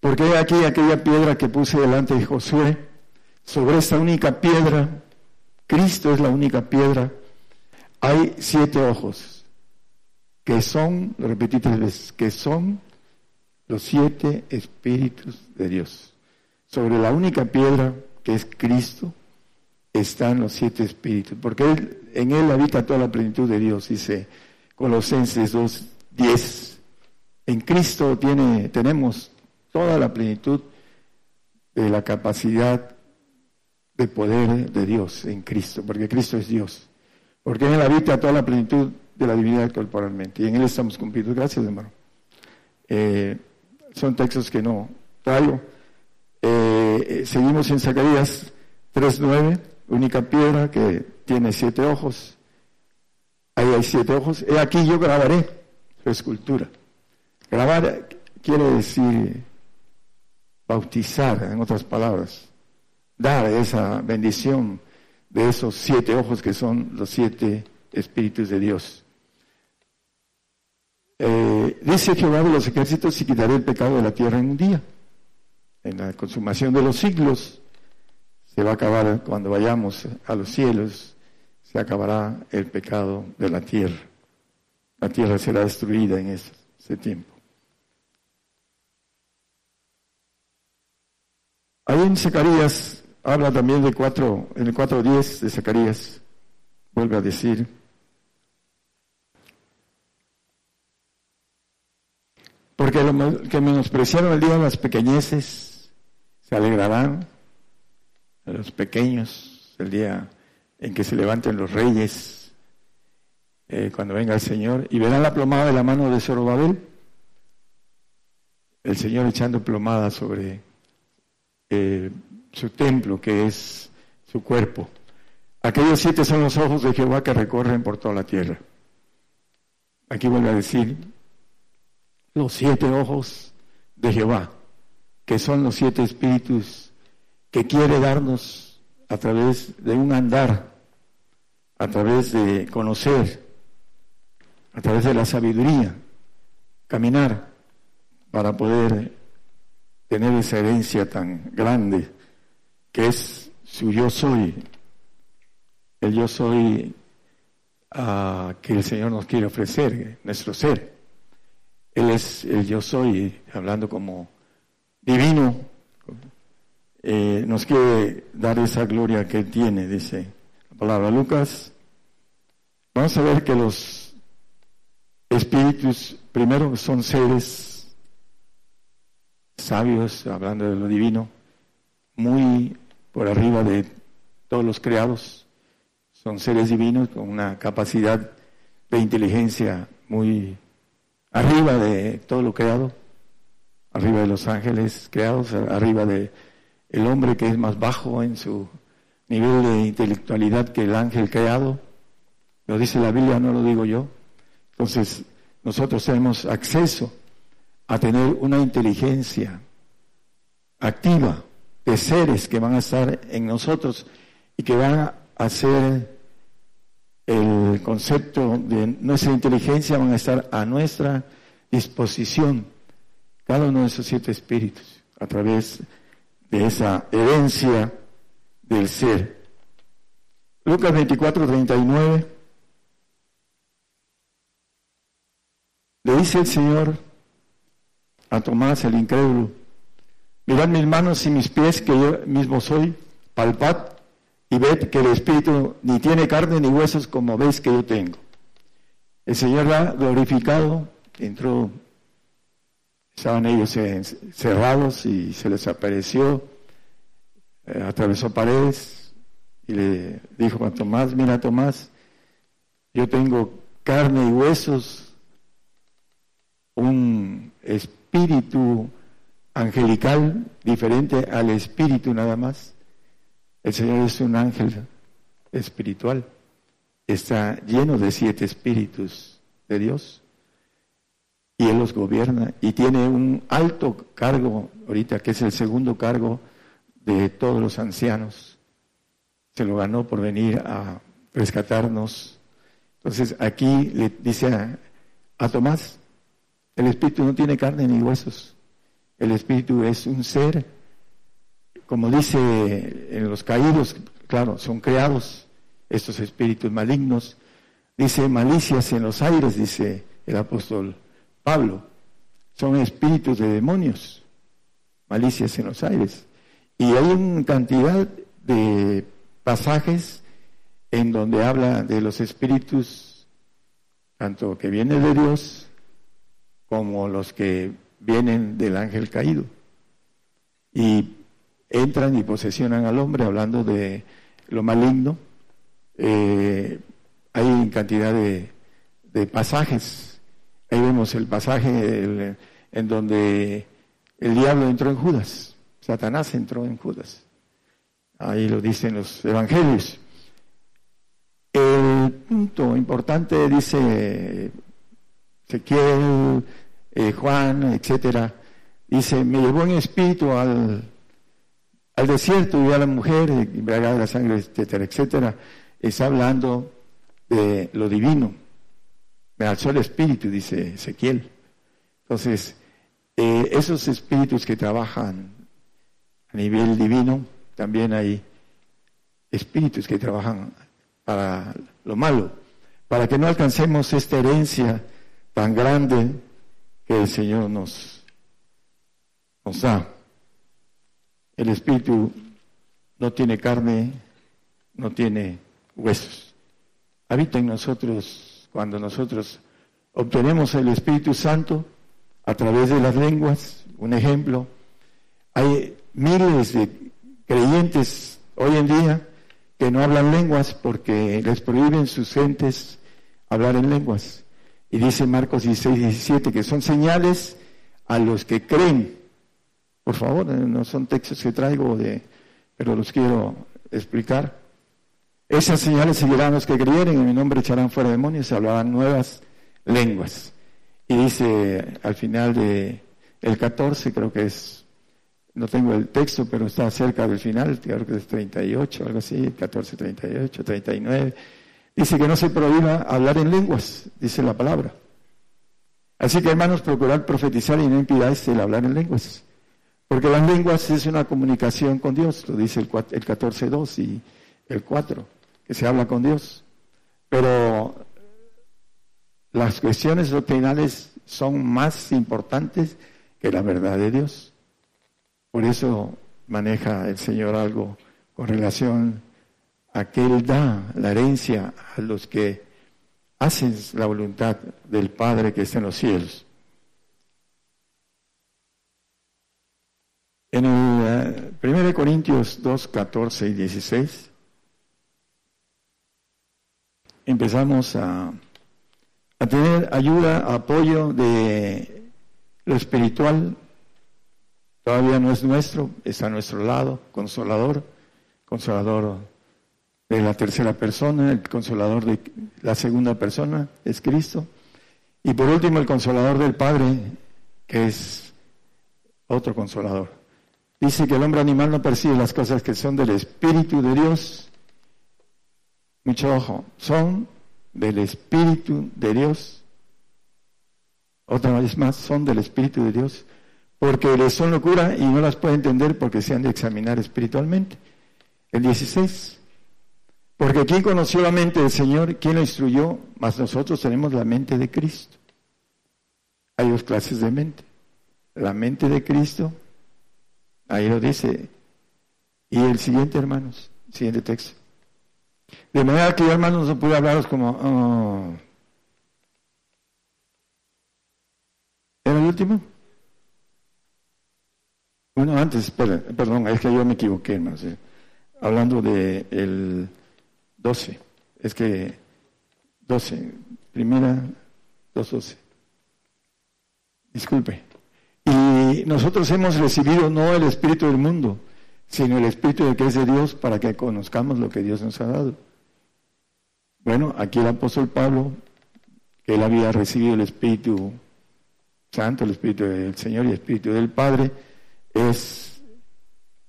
porque aquí aquella piedra que puse delante de Josué, sobre esta única piedra, Cristo es la única piedra, hay siete ojos, que son, lo repetí tres veces, que son los siete espíritus de Dios. Sobre la única piedra, que es Cristo, están los siete espíritus, porque en Él habita toda la plenitud de Dios, dice Colosenses 2, 10. En Cristo tiene, tenemos toda la plenitud de la capacidad de poder de Dios en Cristo, porque Cristo es Dios. Porque en Él habita toda la plenitud de la divinidad corporalmente. Y en Él estamos cumplidos. Gracias, hermano. Eh, son textos que no traigo. Eh, seguimos en Zacarías 3.9, única piedra que tiene siete ojos. Ahí hay siete ojos. He aquí yo grabaré su escultura. Grabar quiere decir bautizar, en otras palabras, dar esa bendición de esos siete ojos que son los siete espíritus de Dios. Eh, dice Jehová de los ejércitos y quitaré el pecado de la tierra en un día. En la consumación de los siglos se va a acabar cuando vayamos a los cielos, se acabará el pecado de la tierra. La tierra será destruida en ese tiempo. Ahí en Zacarías habla también de cuatro, en el 4.10 de Zacarías, vuelve a decir, porque los que menospreciaron el día de las pequeñeces se alegrarán, de los pequeños, el día en que se levanten los reyes, eh, cuando venga el Señor, y verán la plomada de la mano de Zorobabel, el Señor echando plomada sobre eh, su templo, que es su cuerpo. Aquellos siete son los ojos de Jehová que recorren por toda la tierra. Aquí vuelve a decir, los siete ojos de Jehová, que son los siete espíritus que quiere darnos a través de un andar, a través de conocer, a través de la sabiduría, caminar para poder tener esa herencia tan grande que es su yo soy, el yo soy ah, que el Señor nos quiere ofrecer, nuestro ser. Él es el yo soy, hablando como divino, eh, nos quiere dar esa gloria que tiene, dice la palabra Lucas. Vamos a ver que los espíritus, primero, son seres sabios, hablando de lo divino, muy por arriba de todos los creados. Son seres divinos con una capacidad de inteligencia muy arriba de todo lo creado, arriba de los ángeles creados, arriba de el hombre que es más bajo en su nivel de intelectualidad que el ángel creado. Lo dice la Biblia, no lo digo yo. Entonces, nosotros tenemos acceso a tener una inteligencia activa de seres que van a estar en nosotros y que van a hacer el concepto de nuestra inteligencia, van a estar a nuestra disposición, cada uno de esos siete espíritus, a través de esa herencia del ser. Lucas 24, 39. Le dice el Señor, a Tomás el incrédulo, mirad mis manos y mis pies que yo mismo soy, palpad y ved que el Espíritu ni tiene carne ni huesos como veis que yo tengo. El Señor ha glorificado, entró, estaban ellos cerrados y se les apareció, eh, atravesó paredes y le dijo a Tomás, mira Tomás, yo tengo carne y huesos, un espíritu espíritu angelical diferente al espíritu nada más. El Señor es un ángel espiritual. Está lleno de siete espíritus de Dios. Y Él los gobierna y tiene un alto cargo ahorita, que es el segundo cargo de todos los ancianos. Se lo ganó por venir a rescatarnos. Entonces aquí le dice a, a Tomás, el espíritu no tiene carne ni huesos. El espíritu es un ser, como dice en los caídos, claro, son creados estos espíritus malignos. Dice malicias en los aires, dice el apóstol Pablo. Son espíritus de demonios, malicias en los aires. Y hay una cantidad de pasajes en donde habla de los espíritus, tanto que vienen de Dios como los que vienen del ángel caído. Y entran y posesionan al hombre, hablando de lo maligno. Eh, hay cantidad de, pasajes. Ahí vemos el pasaje en donde el diablo entró en Judas, Satanás entró en Judas. Ahí lo dicen los evangelios. El punto importante dice Ezequiel, eh, Juan, etcétera, dice, me llevó en espíritu al, desierto y a la mujer, embriagada de la sangre, etcétera, etcétera. Está hablando de lo divino. Me alzó el espíritu, dice Ezequiel. Entonces, eh, esos espíritus que trabajan a nivel divino, también hay espíritus que trabajan para lo malo, para que no alcancemos esta herencia tan grande que el Señor nos, nos da. El espíritu no tiene carne, no tiene huesos. Habita en nosotros cuando nosotros obtenemos el Espíritu Santo a través de las lenguas. Un ejemplo, hay miles de creyentes hoy en día que no hablan lenguas porque les prohíben sus gentes hablar en lenguas. Y dice Marcos 16, 17 que son señales a los que creen. Por favor, eh, no son textos que traigo, de, pero los quiero explicar. Esas señales seguirán los que creyeren, en mi nombre echarán fuera demonios, y hablarán nuevas lenguas. Y dice al final de el 14, creo que es, no tengo el texto, pero está cerca del final, creo que es 38, algo así, 14, 38, 39. Dice que no se prohíba hablar en lenguas, dice la palabra. Así que hermanos, procurad profetizar y no impidáis el hablar en lenguas. Porque las lenguas es una comunicación con Dios, lo dice el, el 14.2 y el 4, que se habla con Dios. Pero las cuestiones doctrinales son más importantes que la verdad de Dios. Por eso maneja el Señor algo con relación a que Él da la herencia a los que hacen la voluntad del Padre que está en los cielos. En el 1 eh, Corintios 2, 14 y 16 empezamos a a tener ayuda, apoyo de lo espiritual. Todavía no es nuestro, está a nuestro lado, consolador, consolador de la tercera persona, el consolador de la segunda persona es Cristo. Y por último, el consolador del Padre, que es otro consolador. Dice que el hombre animal no percibe las cosas que son del Espíritu de Dios. Mucho ojo, son del Espíritu de Dios. Otra vez más, son del Espíritu de Dios, porque les son locura y no las puede entender porque se han de examinar espiritualmente. El 16. Porque ¿quién conoció la mente del Señor? ¿Quién la instruyó? Mas nosotros tenemos la mente de Cristo. Hay dos clases de mente. La mente de Cristo, ahí lo dice. Y el siguiente, hermanos, siguiente texto. De manera que yo, hermanos, no pude hablaros como... Oh. ¿Era el último? Bueno, antes, perdón, es que yo me equivoqué, hermanos. Hablando de el 12, es que 12, primera 2.12. Disculpe. Y nosotros hemos recibido no el espíritu del mundo, sino el Espíritu de que es de Dios para que conozcamos lo que Dios nos ha dado. Bueno, aquí el apóstol Pablo, él había recibido el Espíritu Santo, el Espíritu del Señor y el Espíritu del Padre, es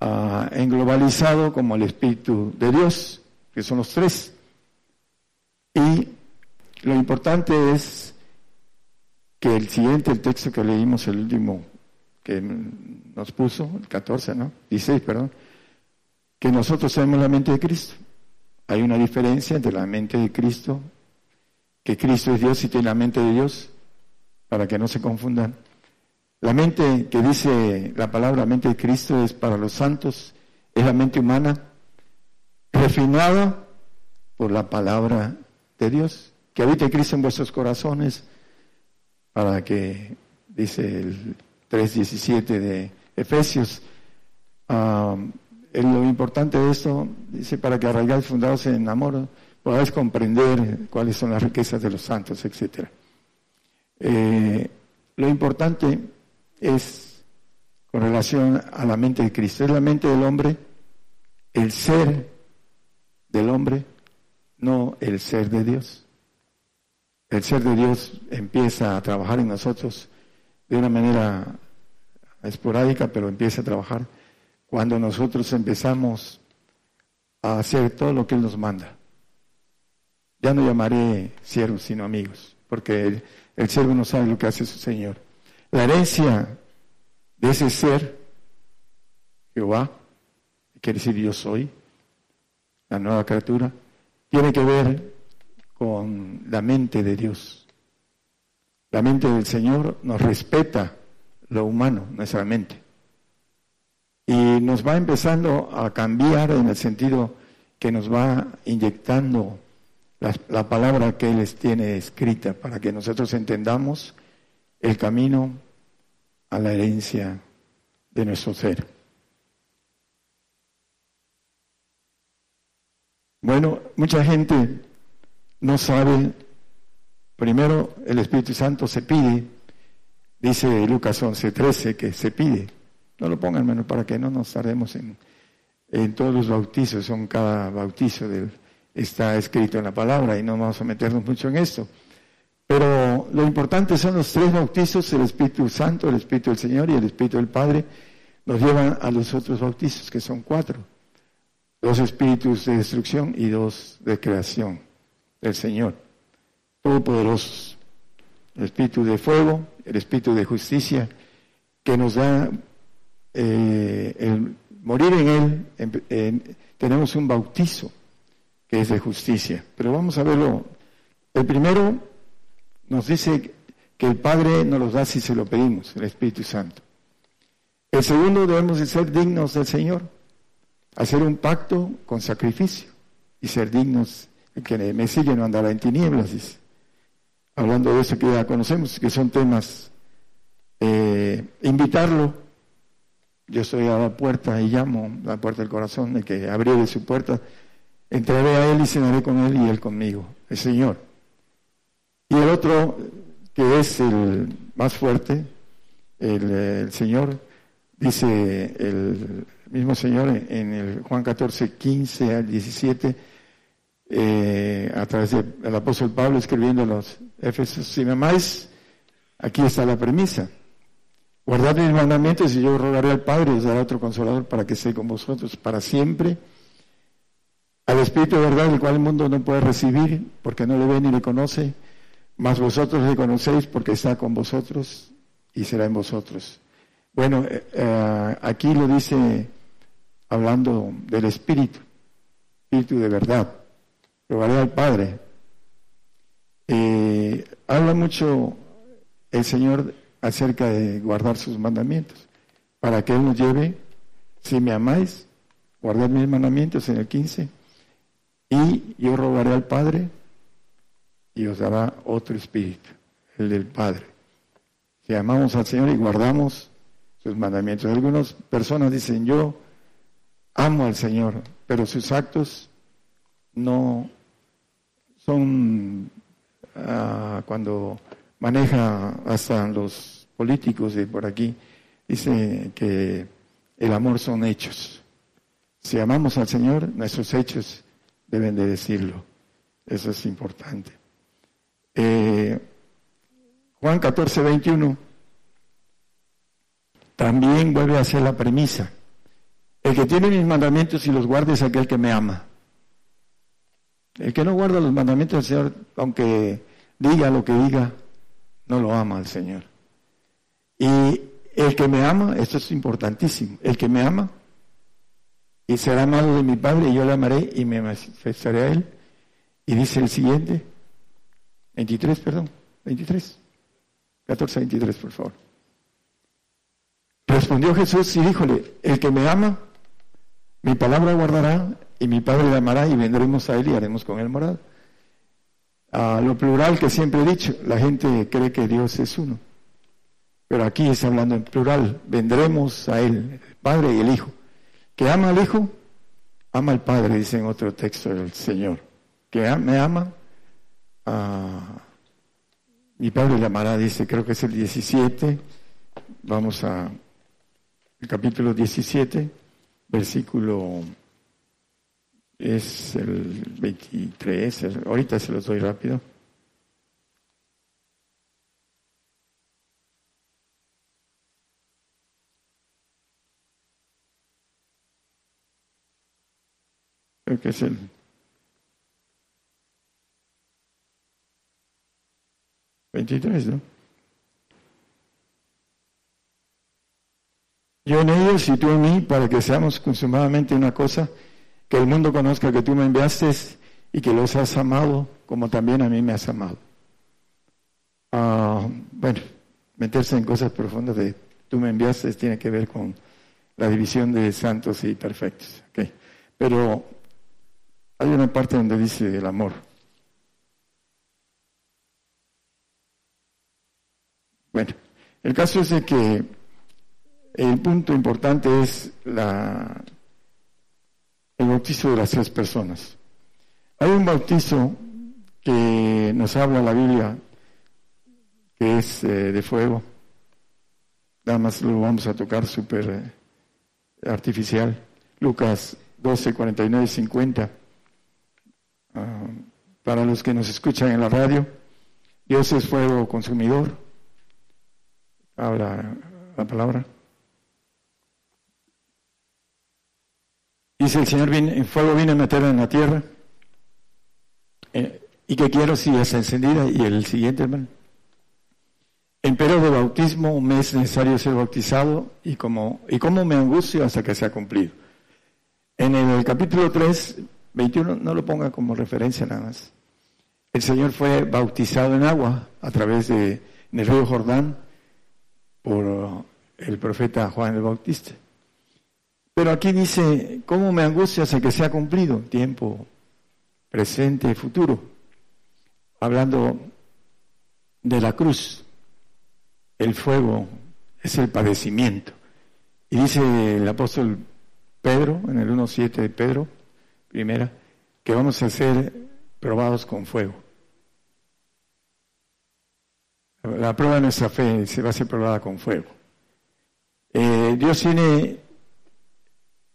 uh, englobalizado como el Espíritu de Dios, que son los tres. Y lo importante es que el siguiente, el texto que leímos, el último que nos puso, el 14, ¿no? 16, perdón, que nosotros tenemos la mente de Cristo. Hay una diferencia entre la mente de Cristo, que Cristo es Dios y tiene la mente de Dios, para que no se confundan. La mente que dice la palabra mente de Cristo es para los santos, es la mente humana, refinada por la palabra de Dios, que habite Cristo en vuestros corazones, para que, dice el 3.17 de Efesios, Ah, lo importante de esto, dice, para que arraigáis fundados en amor, podáis comprender cuáles son las riquezas de los santos, etc. Eh, lo importante es con relación a la mente de Cristo. Es la mente del hombre, el ser del hombre, no el ser de Dios. El ser de Dios empieza a trabajar en nosotros de una manera esporádica, pero empieza a trabajar cuando nosotros empezamos a hacer todo lo que Él nos manda. Ya no llamaré siervos, sino amigos, porque el, siervo no sabe lo que hace su Señor. La herencia de ese ser, Jehová, quiere decir yo soy, la nueva criatura, tiene que ver con la mente de Dios. La mente del Señor nos respeta lo humano, nuestra mente. Y nos va empezando a cambiar en el sentido que nos va inyectando la, palabra que Él les tiene escrita para que nosotros entendamos el camino a la herencia de nuestro ser. Bueno, mucha gente no sabe, primero el Espíritu Santo se pide, dice Lucas 11:13 que se pide. No lo pongan, hermano, para que no nos tardemos en, en todos los bautizos, son cada bautizo está escrito en la palabra y no vamos a meternos mucho en esto. Pero lo importante son los tres bautizos, el Espíritu Santo, el Espíritu del Señor y el Espíritu del Padre, nos llevan a los otros bautizos, que son cuatro. Dos espíritus de destrucción y dos de creación del Señor, todopoderosos. El Espíritu de fuego, el Espíritu de justicia, que nos da eh, el morir en Él, tenemos un bautizo que es de justicia. Pero vamos a verlo. El primero nos dice que el Padre nos los da si se lo pedimos, el Espíritu Santo. El segundo debemos de ser dignos del Señor, hacer un pacto con sacrificio y ser dignos. El que me sigue no andará en tinieblas, dice. Hablando de eso que ya conocemos, que son temas, eh, invitarlo yo estoy a la puerta y llamo, la puerta del corazón, el que de su puerta, entraré a Él y cenaré con Él y Él conmigo, el Señor. Y el otro, que es el más fuerte, el, Señor, dice el mismo Señor en el Juan 14, 15 al 17, eh, a través del apóstol Pablo escribiendo a los Éfesos, si me aquí está la premisa. Guardad mis mandamientos y yo rogaré al Padre y os dará otro consolador para que esté con vosotros para siempre. Al Espíritu de verdad, el cual el mundo no puede recibir porque no le ve ni le conoce, mas vosotros le conocéis porque está con vosotros y será en vosotros. Bueno, eh, eh, aquí lo dice hablando del Espíritu, Espíritu de verdad. Rogaré al Padre. Eh, habla mucho el Señor acerca de guardar sus mandamientos, para que Él nos lleve, si me amáis, guardad mis mandamientos en el 15, y yo rogaré al Padre y os dará otro espíritu, el del Padre. Si amamos al Señor y guardamos sus mandamientos. Algunas personas dicen, yo amo al Señor, pero sus actos no son ah, cuando maneja hasta los políticos de por aquí, dice que el amor son hechos. Si amamos al Señor, nuestros hechos deben de decirlo. Eso es importante. Eh, Juan 14, 21 también vuelve a ser la premisa. El que tiene mis mandamientos y los guarda es aquel que me ama. El que no guarda los mandamientos del Señor, aunque diga lo que diga, no lo ama al Señor. Y el que me ama, esto es importantísimo, el que me ama y será amado de mi Padre, y yo le amaré y me manifestaré a él. Y dice el siguiente, 23, perdón, 23, 14, 23, por favor. Respondió Jesús y díjole, el que me ama, mi palabra guardará y mi Padre le amará y vendremos a él y haremos con él morada. A lo plural que siempre he dicho, la gente cree que Dios es uno. Pero aquí está hablando en plural, vendremos a Él, el Padre y el Hijo. que ama al Hijo, ama al Padre, dice en otro texto del Señor. Que me ama, mi Padre le amará, dice, creo que es el 17. Vamos a capítulo 17, versículo es el 23, ahorita se los doy rápido. Es el veintitrés, ¿no? Yo en ellos y tú en mí, para que seamos consumadamente una cosa, que el mundo conozca que tú me enviaste y que los has amado como también a mí me has amado. Ah, bueno, meterse en cosas profundas de tú me enviaste tiene que ver con la división de santos y perfectos. Pero hay una parte donde dice el amor. Bueno, el caso es que el punto importante es la, el bautizo de las tres personas. Hay un bautizo que nos habla la Biblia, que es eh, de fuego. Nada más lo vamos a tocar súper eh, artificial. Lucas 12, 49 y 50. Ah, para los que nos escuchan en la radio, Dios es fuego consumidor. Habla la palabra. Dice el Señor, en fuego viene a meter en la tierra. Eh, ¿Y qué quiero si es encendida? Y el siguiente, hermano. En periodo de bautismo me es necesario ser bautizado y como, y cómo me angustio hasta que sea cumplido. En el capítulo 3, 21, no lo ponga como referencia nada más. El Señor fue bautizado en agua a través de en el río Jordán por el profeta Juan el Bautista. Pero aquí dice, ¿cómo me angustia hasta que sea cumplido? Tiempo presente y futuro. Hablando de la cruz, el fuego es el padecimiento. Y dice el apóstol Pedro, en el 1.7 de Pedro, primera, que vamos a ser probados con fuego. La prueba de nuestra fe se va a ser probada con fuego. Eh, Dios tiene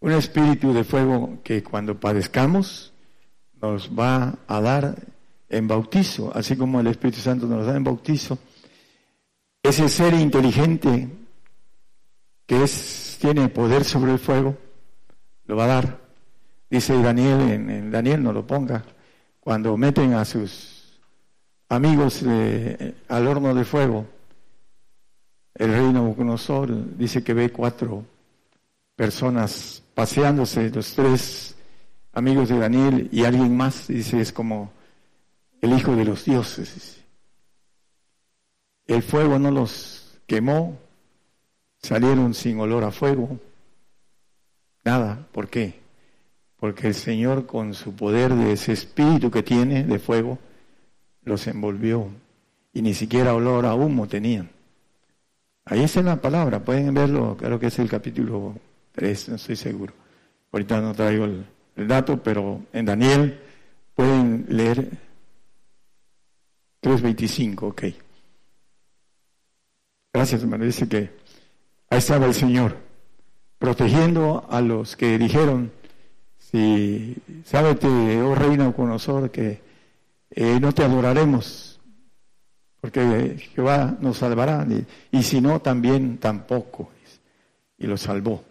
un espíritu de fuego que cuando padezcamos nos va a dar en bautizo, así como el Espíritu Santo nos da en bautizo. Ese ser inteligente que es, tiene poder sobre el fuego, lo va a dar Dice Daniel, en, Daniel no lo ponga, cuando meten a sus amigos al horno de fuego, el rey Nabucodonosor dice que ve cuatro personas paseándose, los tres amigos de Daniel y alguien más, dice, es como el hijo de los dioses. El fuego no los quemó, salieron sin olor a fuego, nada, ¿por qué? porque el Señor con su poder de ese espíritu que tiene de fuego los envolvió y ni siquiera olor a humo tenían. Ahí está la palabra, pueden verlo, creo que es el capítulo 3, no estoy seguro. Ahorita no traigo el, dato, pero en Daniel pueden leer 3.25, ok. Gracias, hermano. Dice que ahí estaba el Señor, protegiendo a los que dijeron, si sábete, oh reina nosotros que eh, no te adoraremos, porque Jehová nos salvará, y, si no, también tampoco. Y lo salvó.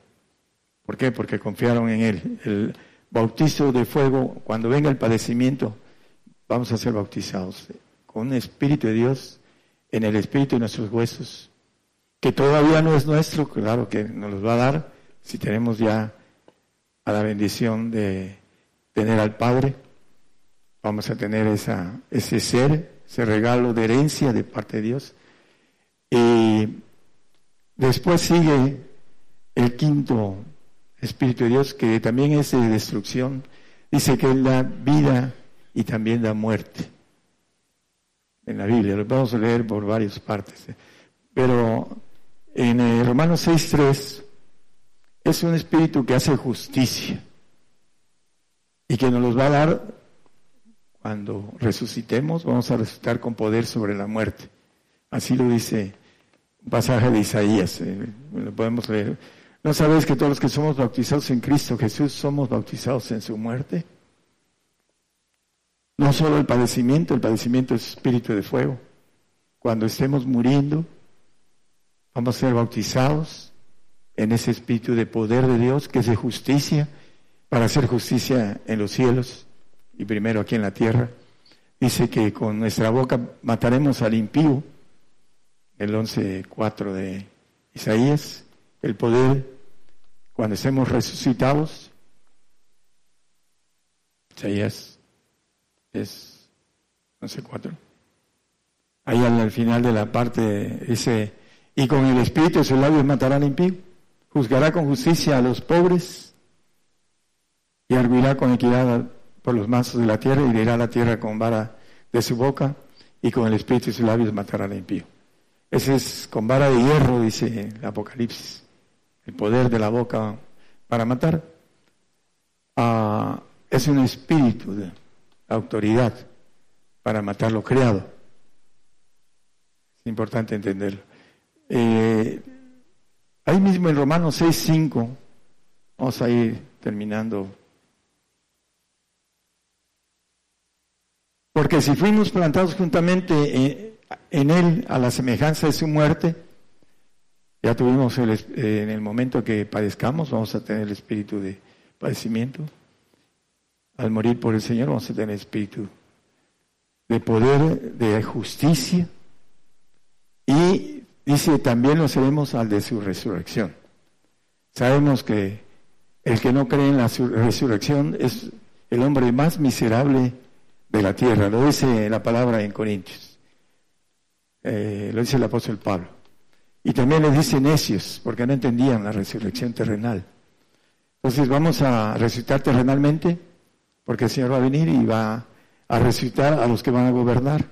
¿Por qué? Porque confiaron en Él. El bautizo de fuego, cuando venga el padecimiento, vamos a ser bautizados con un Espíritu de Dios en el Espíritu de nuestros huesos, que todavía no es nuestro, claro que nos lo va a dar si tenemos ya a la bendición de tener al Padre. Vamos a tener esa, ese ser, ese regalo de herencia de parte de Dios. Y después sigue el quinto Espíritu de Dios, que también es de destrucción. Dice que Él da vida y también da muerte. En la Biblia, lo vamos a leer por varias partes. Pero en eh, Romanos 6.3 es un espíritu que hace justicia y que nos los va a dar cuando resucitemos, vamos a resucitar con poder sobre la muerte. Así lo dice un pasaje de Isaías, eh, lo podemos leer. ¿No sabéis que todos los que somos bautizados en Cristo Jesús somos bautizados en su muerte? No solo el padecimiento, el padecimiento es espíritu de fuego. Cuando estemos muriendo, vamos a ser bautizados en ese espíritu de poder de Dios, que es de justicia, para hacer justicia en los cielos y primero aquí en la tierra. Dice que con nuestra boca mataremos al impío, el 11.4 de Isaías, el poder cuando estemos resucitados. Isaías es 11.4. Ahí al, final de la parte dice, y con el espíritu de sus labios matará al impío, juzgará con justicia a los pobres y arguirá con equidad por los mansos de la tierra y dirá la tierra con vara de su boca y con el espíritu de sus labios matará al impío. Ese es con vara de hierro, dice el Apocalipsis, el poder de la boca para matar. Ah, es un espíritu de autoridad para matar lo creado. Es importante entenderlo. Eh, ahí mismo en Romanos 6.5, vamos a ir terminando Porque si fuimos plantados juntamente en Él a la semejanza de su muerte, ya tuvimos el, eh, en el momento que padezcamos, vamos a tener el espíritu de padecimiento. Al morir por el Señor vamos a tener el espíritu de poder, de justicia. Y dice, también lo seremos al de su resurrección. Sabemos que el que no cree en la resurrección es el hombre más miserable de la tierra. Lo dice la palabra en Corintios. Eh, lo dice el apóstol Pablo. Y también le dice necios, porque no entendían la resurrección terrenal. Entonces vamos a resucitar terrenalmente, porque el Señor va a venir y va a resucitar a los que van a gobernar,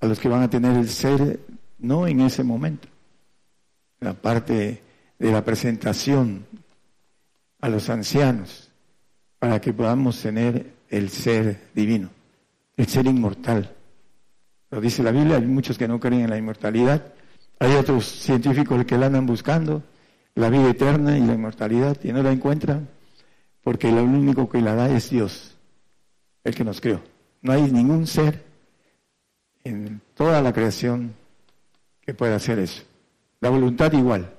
a los que van a tener el ser, no en ese momento. La parte de la presentación a los ancianos, para que podamos tener el ser divino el ser inmortal. Lo dice la Biblia, hay muchos que no creen en la inmortalidad, hay otros científicos que la andan buscando, la vida eterna y la inmortalidad, y no la encuentran, porque lo único que la da es Dios, el que nos creó. No hay ningún ser en toda la creación que pueda hacer eso. La voluntad igual.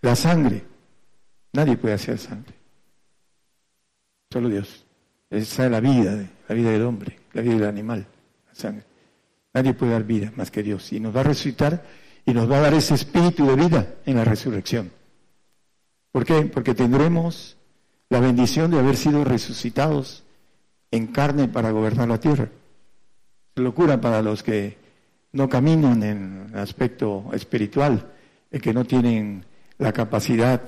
La sangre. Nadie puede hacer sangre. Solo Dios. Esa es la vida, la vida del hombre la vida del animal, la sangre. Nadie puede dar vida más que Dios. Y nos va a resucitar y nos va a dar ese espíritu de vida en la resurrección. ¿Por qué? Porque tendremos la bendición de haber sido resucitados en carne para gobernar la tierra. Locura para los que no caminan en aspecto espiritual, y que no tienen la capacidad,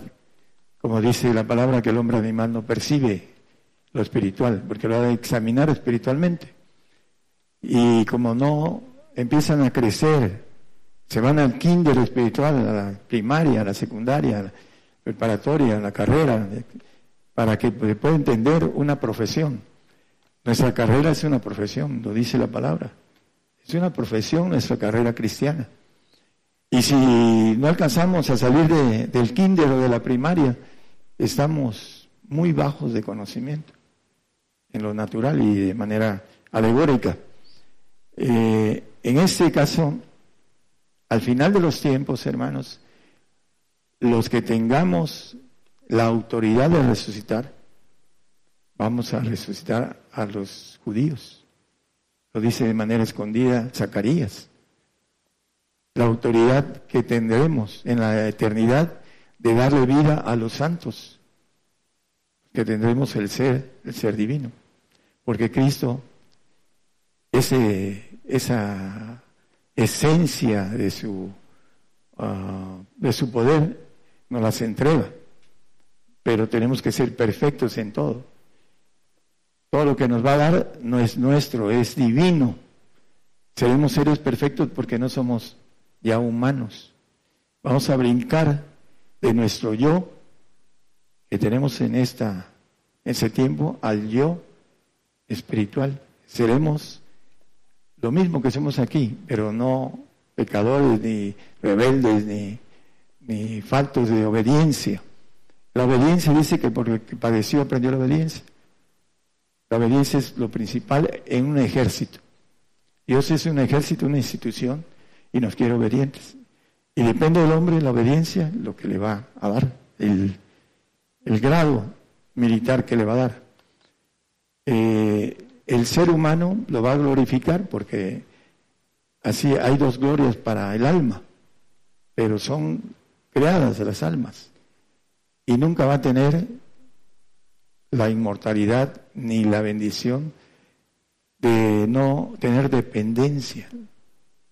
como dice la palabra, que el hombre animal no percibe lo espiritual, porque lo ha de examinar espiritualmente. Y como no empiezan a crecer, se van al kinder espiritual, a la primaria, a la secundaria, a la preparatoria, a la carrera, para que pueda entender una profesión. Nuestra carrera es una profesión, lo dice la palabra. Es una profesión nuestra carrera cristiana. Y si no alcanzamos a salir del kinder o de la primaria, estamos muy bajos de conocimiento en lo natural y de manera alegórica. Eh, en este caso, al final de los tiempos, hermanos, los que tengamos la autoridad de resucitar, vamos a resucitar a los judíos. Lo dice de manera escondida Zacarías. La autoridad que tendremos en la eternidad de darle vida a los santos, que tendremos el ser, el ser divino. Porque Cristo ese, esa esencia de su, ah, de su poder nos las entrega. Pero tenemos que ser perfectos en todo. Todo lo que nos va a dar no es nuestro, es divino. Seremos seres perfectos porque no somos ya humanos. Vamos a brincar de nuestro yo que tenemos en esta, ese tiempo al yo espiritual. Seremos lo mismo que somos aquí, pero no pecadores, ni rebeldes, ni, ni faltos de obediencia. La obediencia dice que por el que padeció aprendió la obediencia. La obediencia es lo principal en un ejército. Dios es un ejército, una institución, y nos quiere obedientes. Y depende del hombre la obediencia, lo que le va a dar, el, grado militar que le va a dar. Eh, el ser humano lo va a glorificar porque así hay dos glorias para el alma, pero son creadas las almas. Y nunca va a tener la inmortalidad ni la bendición de no tener dependencia.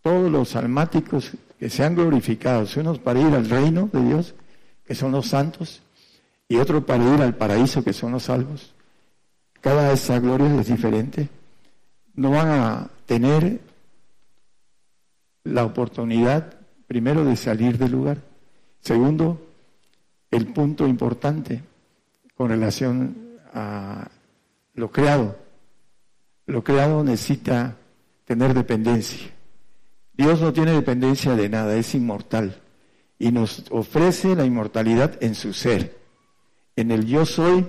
Todos los almáticos que se han glorificado, unos para ir al reino de Dios, que son los santos, y otros para ir al paraíso, que son los salvos, cada esa gloria es diferente, no van a tener la oportunidad, primero, de salir del lugar. Segundo, el punto importante con relación a lo creado. Lo creado necesita tener dependencia. Dios no tiene dependencia de nada, es inmortal y nos ofrece la inmortalidad en su ser. En el yo soy,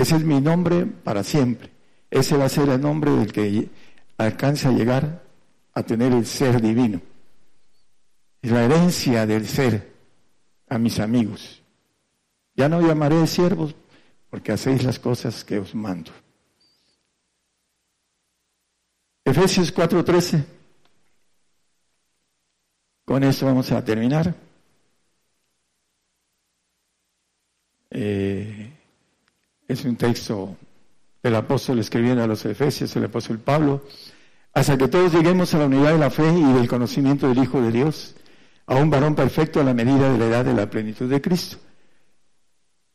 ese es mi nombre para siempre. Ese va a ser el nombre del que alcance a llegar a tener el ser divino. Es la herencia del ser a mis amigos. Ya no llamaré siervos porque hacéis las cosas que os mando. Efesios 4:13. Con eso vamos a terminar. Eh, es un texto del apóstol escribiendo a los Efesios, el apóstol Pablo, hasta que todos lleguemos a la unidad de la fe y del conocimiento del Hijo de Dios, a un varón perfecto a la medida de la edad de la plenitud de Cristo.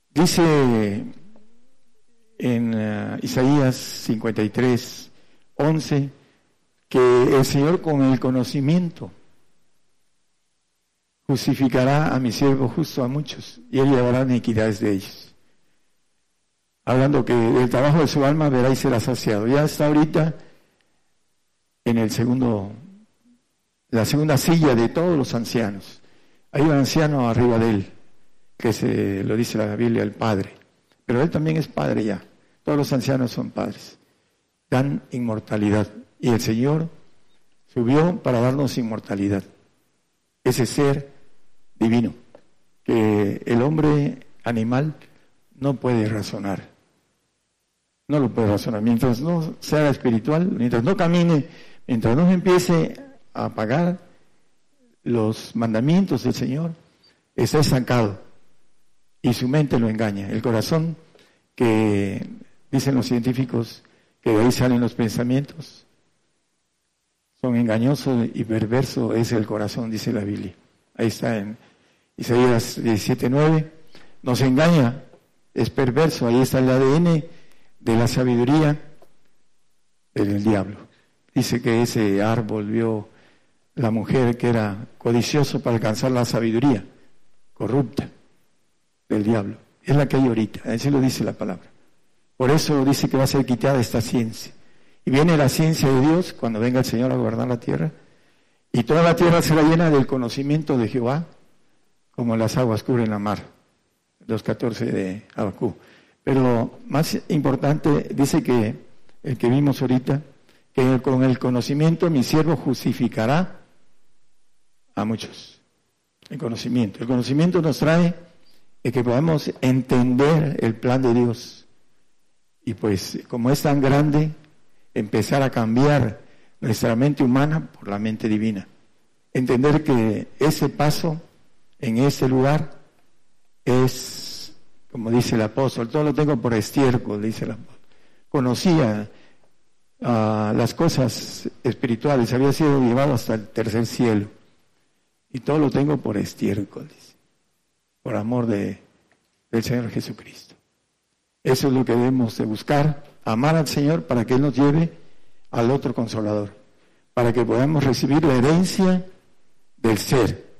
Dice en uh, Isaías 53, 11, que el Señor con el conocimiento justificará a mi siervo justo a muchos y él llevará iniquidades de ellos. Hablando que el trabajo de su alma verá y será saciado. Ya está ahorita en el segundo, la segunda silla de todos los ancianos. Hay un anciano arriba de él, que se lo dice la Biblia, el Padre. Pero él también es Padre ya. Todos los ancianos son padres. Dan inmortalidad. Y el Señor subió para darnos inmortalidad. Ese ser divino, que el hombre animal no puede razonar. No lo puede razonar. Mientras no sea espiritual, mientras no camine, mientras no empiece a pagar los mandamientos del Señor, está estancado y su mente lo engaña. El corazón que dicen los científicos que de ahí salen los pensamientos, son engañosos y perverso es el corazón, dice la Biblia. Ahí está en Isaías 17:9. Nos engaña, es perverso, ahí está el ADN de la sabiduría del diablo. Dice que ese árbol vio la mujer que era codicioso para alcanzar la sabiduría, corrupta del diablo. Es la que hay ahorita, así lo dice la palabra. Por eso dice que va a ser quitada esta ciencia. Y viene la ciencia de Dios cuando venga el Señor a gobernar la tierra. Y toda la tierra será llena del conocimiento de Jehová, como las aguas cubren la mar. Los 14 de Abacú. Pero más importante, dice que el que vimos ahorita, que con el conocimiento mi siervo justificará a muchos. El conocimiento. El conocimiento nos trae que podamos entender el plan de Dios y pues como es tan grande, empezar a cambiar nuestra mente humana por la mente divina. Entender que ese paso en ese lugar es, como dice el apóstol, todo lo tengo por estiércol, dice el apóstol. Conocía ah, las cosas espirituales, había sido llevado hasta el tercer cielo. Y todo lo tengo por estiércol, dice, por amor de, del Señor Jesucristo. Eso es lo que debemos de buscar, amar al Señor para que Él nos lleve al otro consolador, para que podamos recibir la herencia del ser.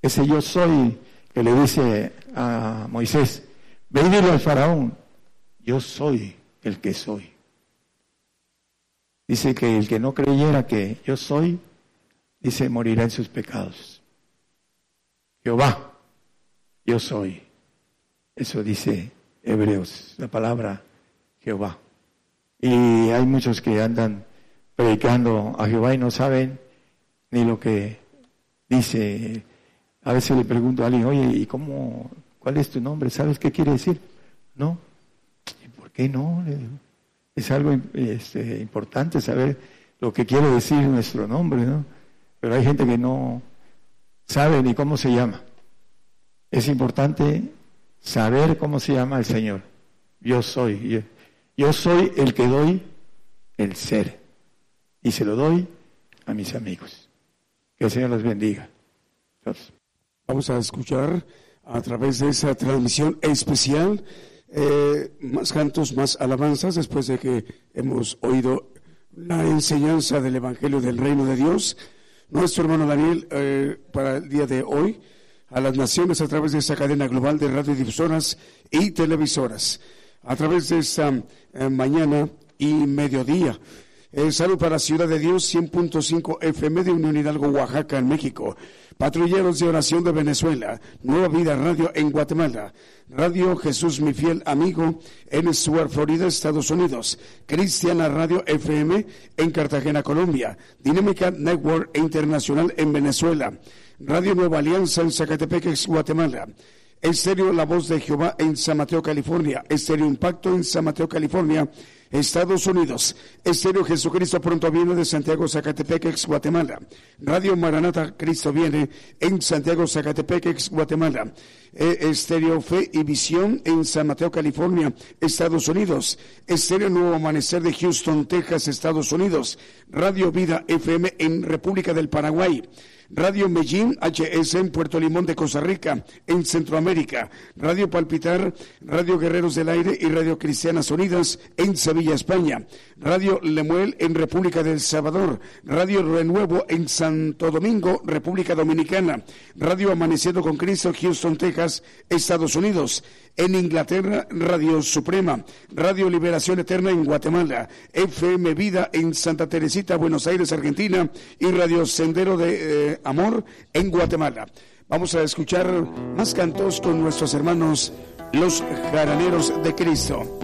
Ese yo soy que le dice a Moisés, Ve al faraón, yo soy el que soy. Dice que el que no creyera que yo soy, dice, morirá en sus pecados. Jehová, yo soy. Eso dice Hebreos, la palabra Jehová. Y hay muchos que andan predicando a Jehová y no saben ni lo que dice. A veces le pregunto a alguien, oye, ¿y cómo, cuál es tu nombre? ¿Sabes qué quiere decir? No. ¿Y por qué no? Es algo este, importante saber lo que quiere decir nuestro nombre, ¿no? Pero hay gente que no sabe ni cómo se llama. Es importante saber cómo se llama el Señor. Yo soy. Yo soy el que doy el ser. Y se lo doy a mis amigos. Que el Señor los bendiga. Vamos a escuchar a través de esa transmisión especial eh, más cantos, más alabanzas, después de que hemos oído la enseñanza del Evangelio del Reino de Dios. Nuestro hermano Daniel, eh, para el día de hoy, a las naciones a través de esta cadena global de radiodifusoras y televisoras, a través de esta eh, mañana y mediodía. salud para Ciudad de Dios, 100.5 FM de Unión Hidalgo, Oaxaca, en México. Patrulleros de Oración de Venezuela, Nueva Vida Radio en Guatemala, Radio Jesús mi fiel amigo en Stuart, Florida, Estados Unidos, Cristiana Radio FM en Cartagena, Colombia, Dinámica Network Internacional en Venezuela, Radio Nueva Alianza en Zacatepec, Guatemala, Estéreo La Voz de Jehová en San Mateo, California, Estéreo Impacto en San Mateo, California, Estados Unidos. Estéreo Jesucristo pronto viene de Santiago, Zacatepec, ex Guatemala. Radio Maranata Cristo viene en Santiago, Zacatepec, ex Guatemala. E, Estéreo Fe y Visión en San Mateo, California, Estados Unidos. Estéreo Nuevo Amanecer de Houston, Texas, Estados Unidos. Radio Vida FM en República del Paraguay. Radio Medellín HS en Puerto Limón de Costa Rica, en Centroamérica, Radio Palpitar, Radio Guerreros del Aire y Radio Cristianas Unidas en Sevilla, España, Radio Lemuel en República del Salvador, Radio Renuevo en Santo Domingo, República Dominicana, Radio Amaneciendo con Cristo, Houston, Texas, Estados Unidos, en Inglaterra, Radio Suprema, Radio Liberación Eterna en Guatemala, FM Vida en Santa Teresita, Buenos Aires, Argentina, y Radio Sendero de eh, Amor en Guatemala. Vamos a escuchar más cantos con nuestros hermanos, los jaraneros de Cristo.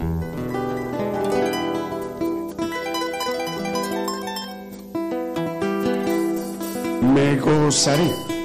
Me gozaré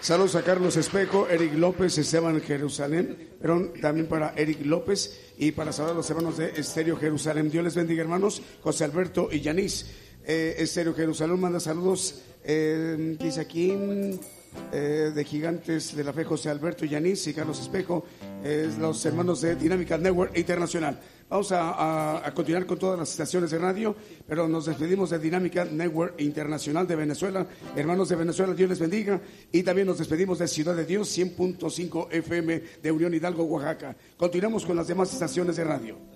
Saludos a Carlos Espejo, Eric López, Esteban Jerusalén, pero también para Eric López y para saludar a los hermanos de Estéreo Jerusalén. Dios les bendiga, hermanos. José Alberto y Yanis. Eh, Estéreo Jerusalén manda saludos, eh, dice aquí, eh, de Gigantes de la Fe, José Alberto y Yanis y Carlos Espejo, los hermanos de Dinámica Network Internacional. Vamos a, continuar con todas las estaciones de radio, pero nos despedimos de Dinámica Network Internacional de Venezuela. Hermanos de Venezuela, Dios les bendiga. Y también nos despedimos de Ciudad de Dios, 100.5 FM de Unión Hidalgo, Oaxaca. Continuamos con las demás estaciones de radio.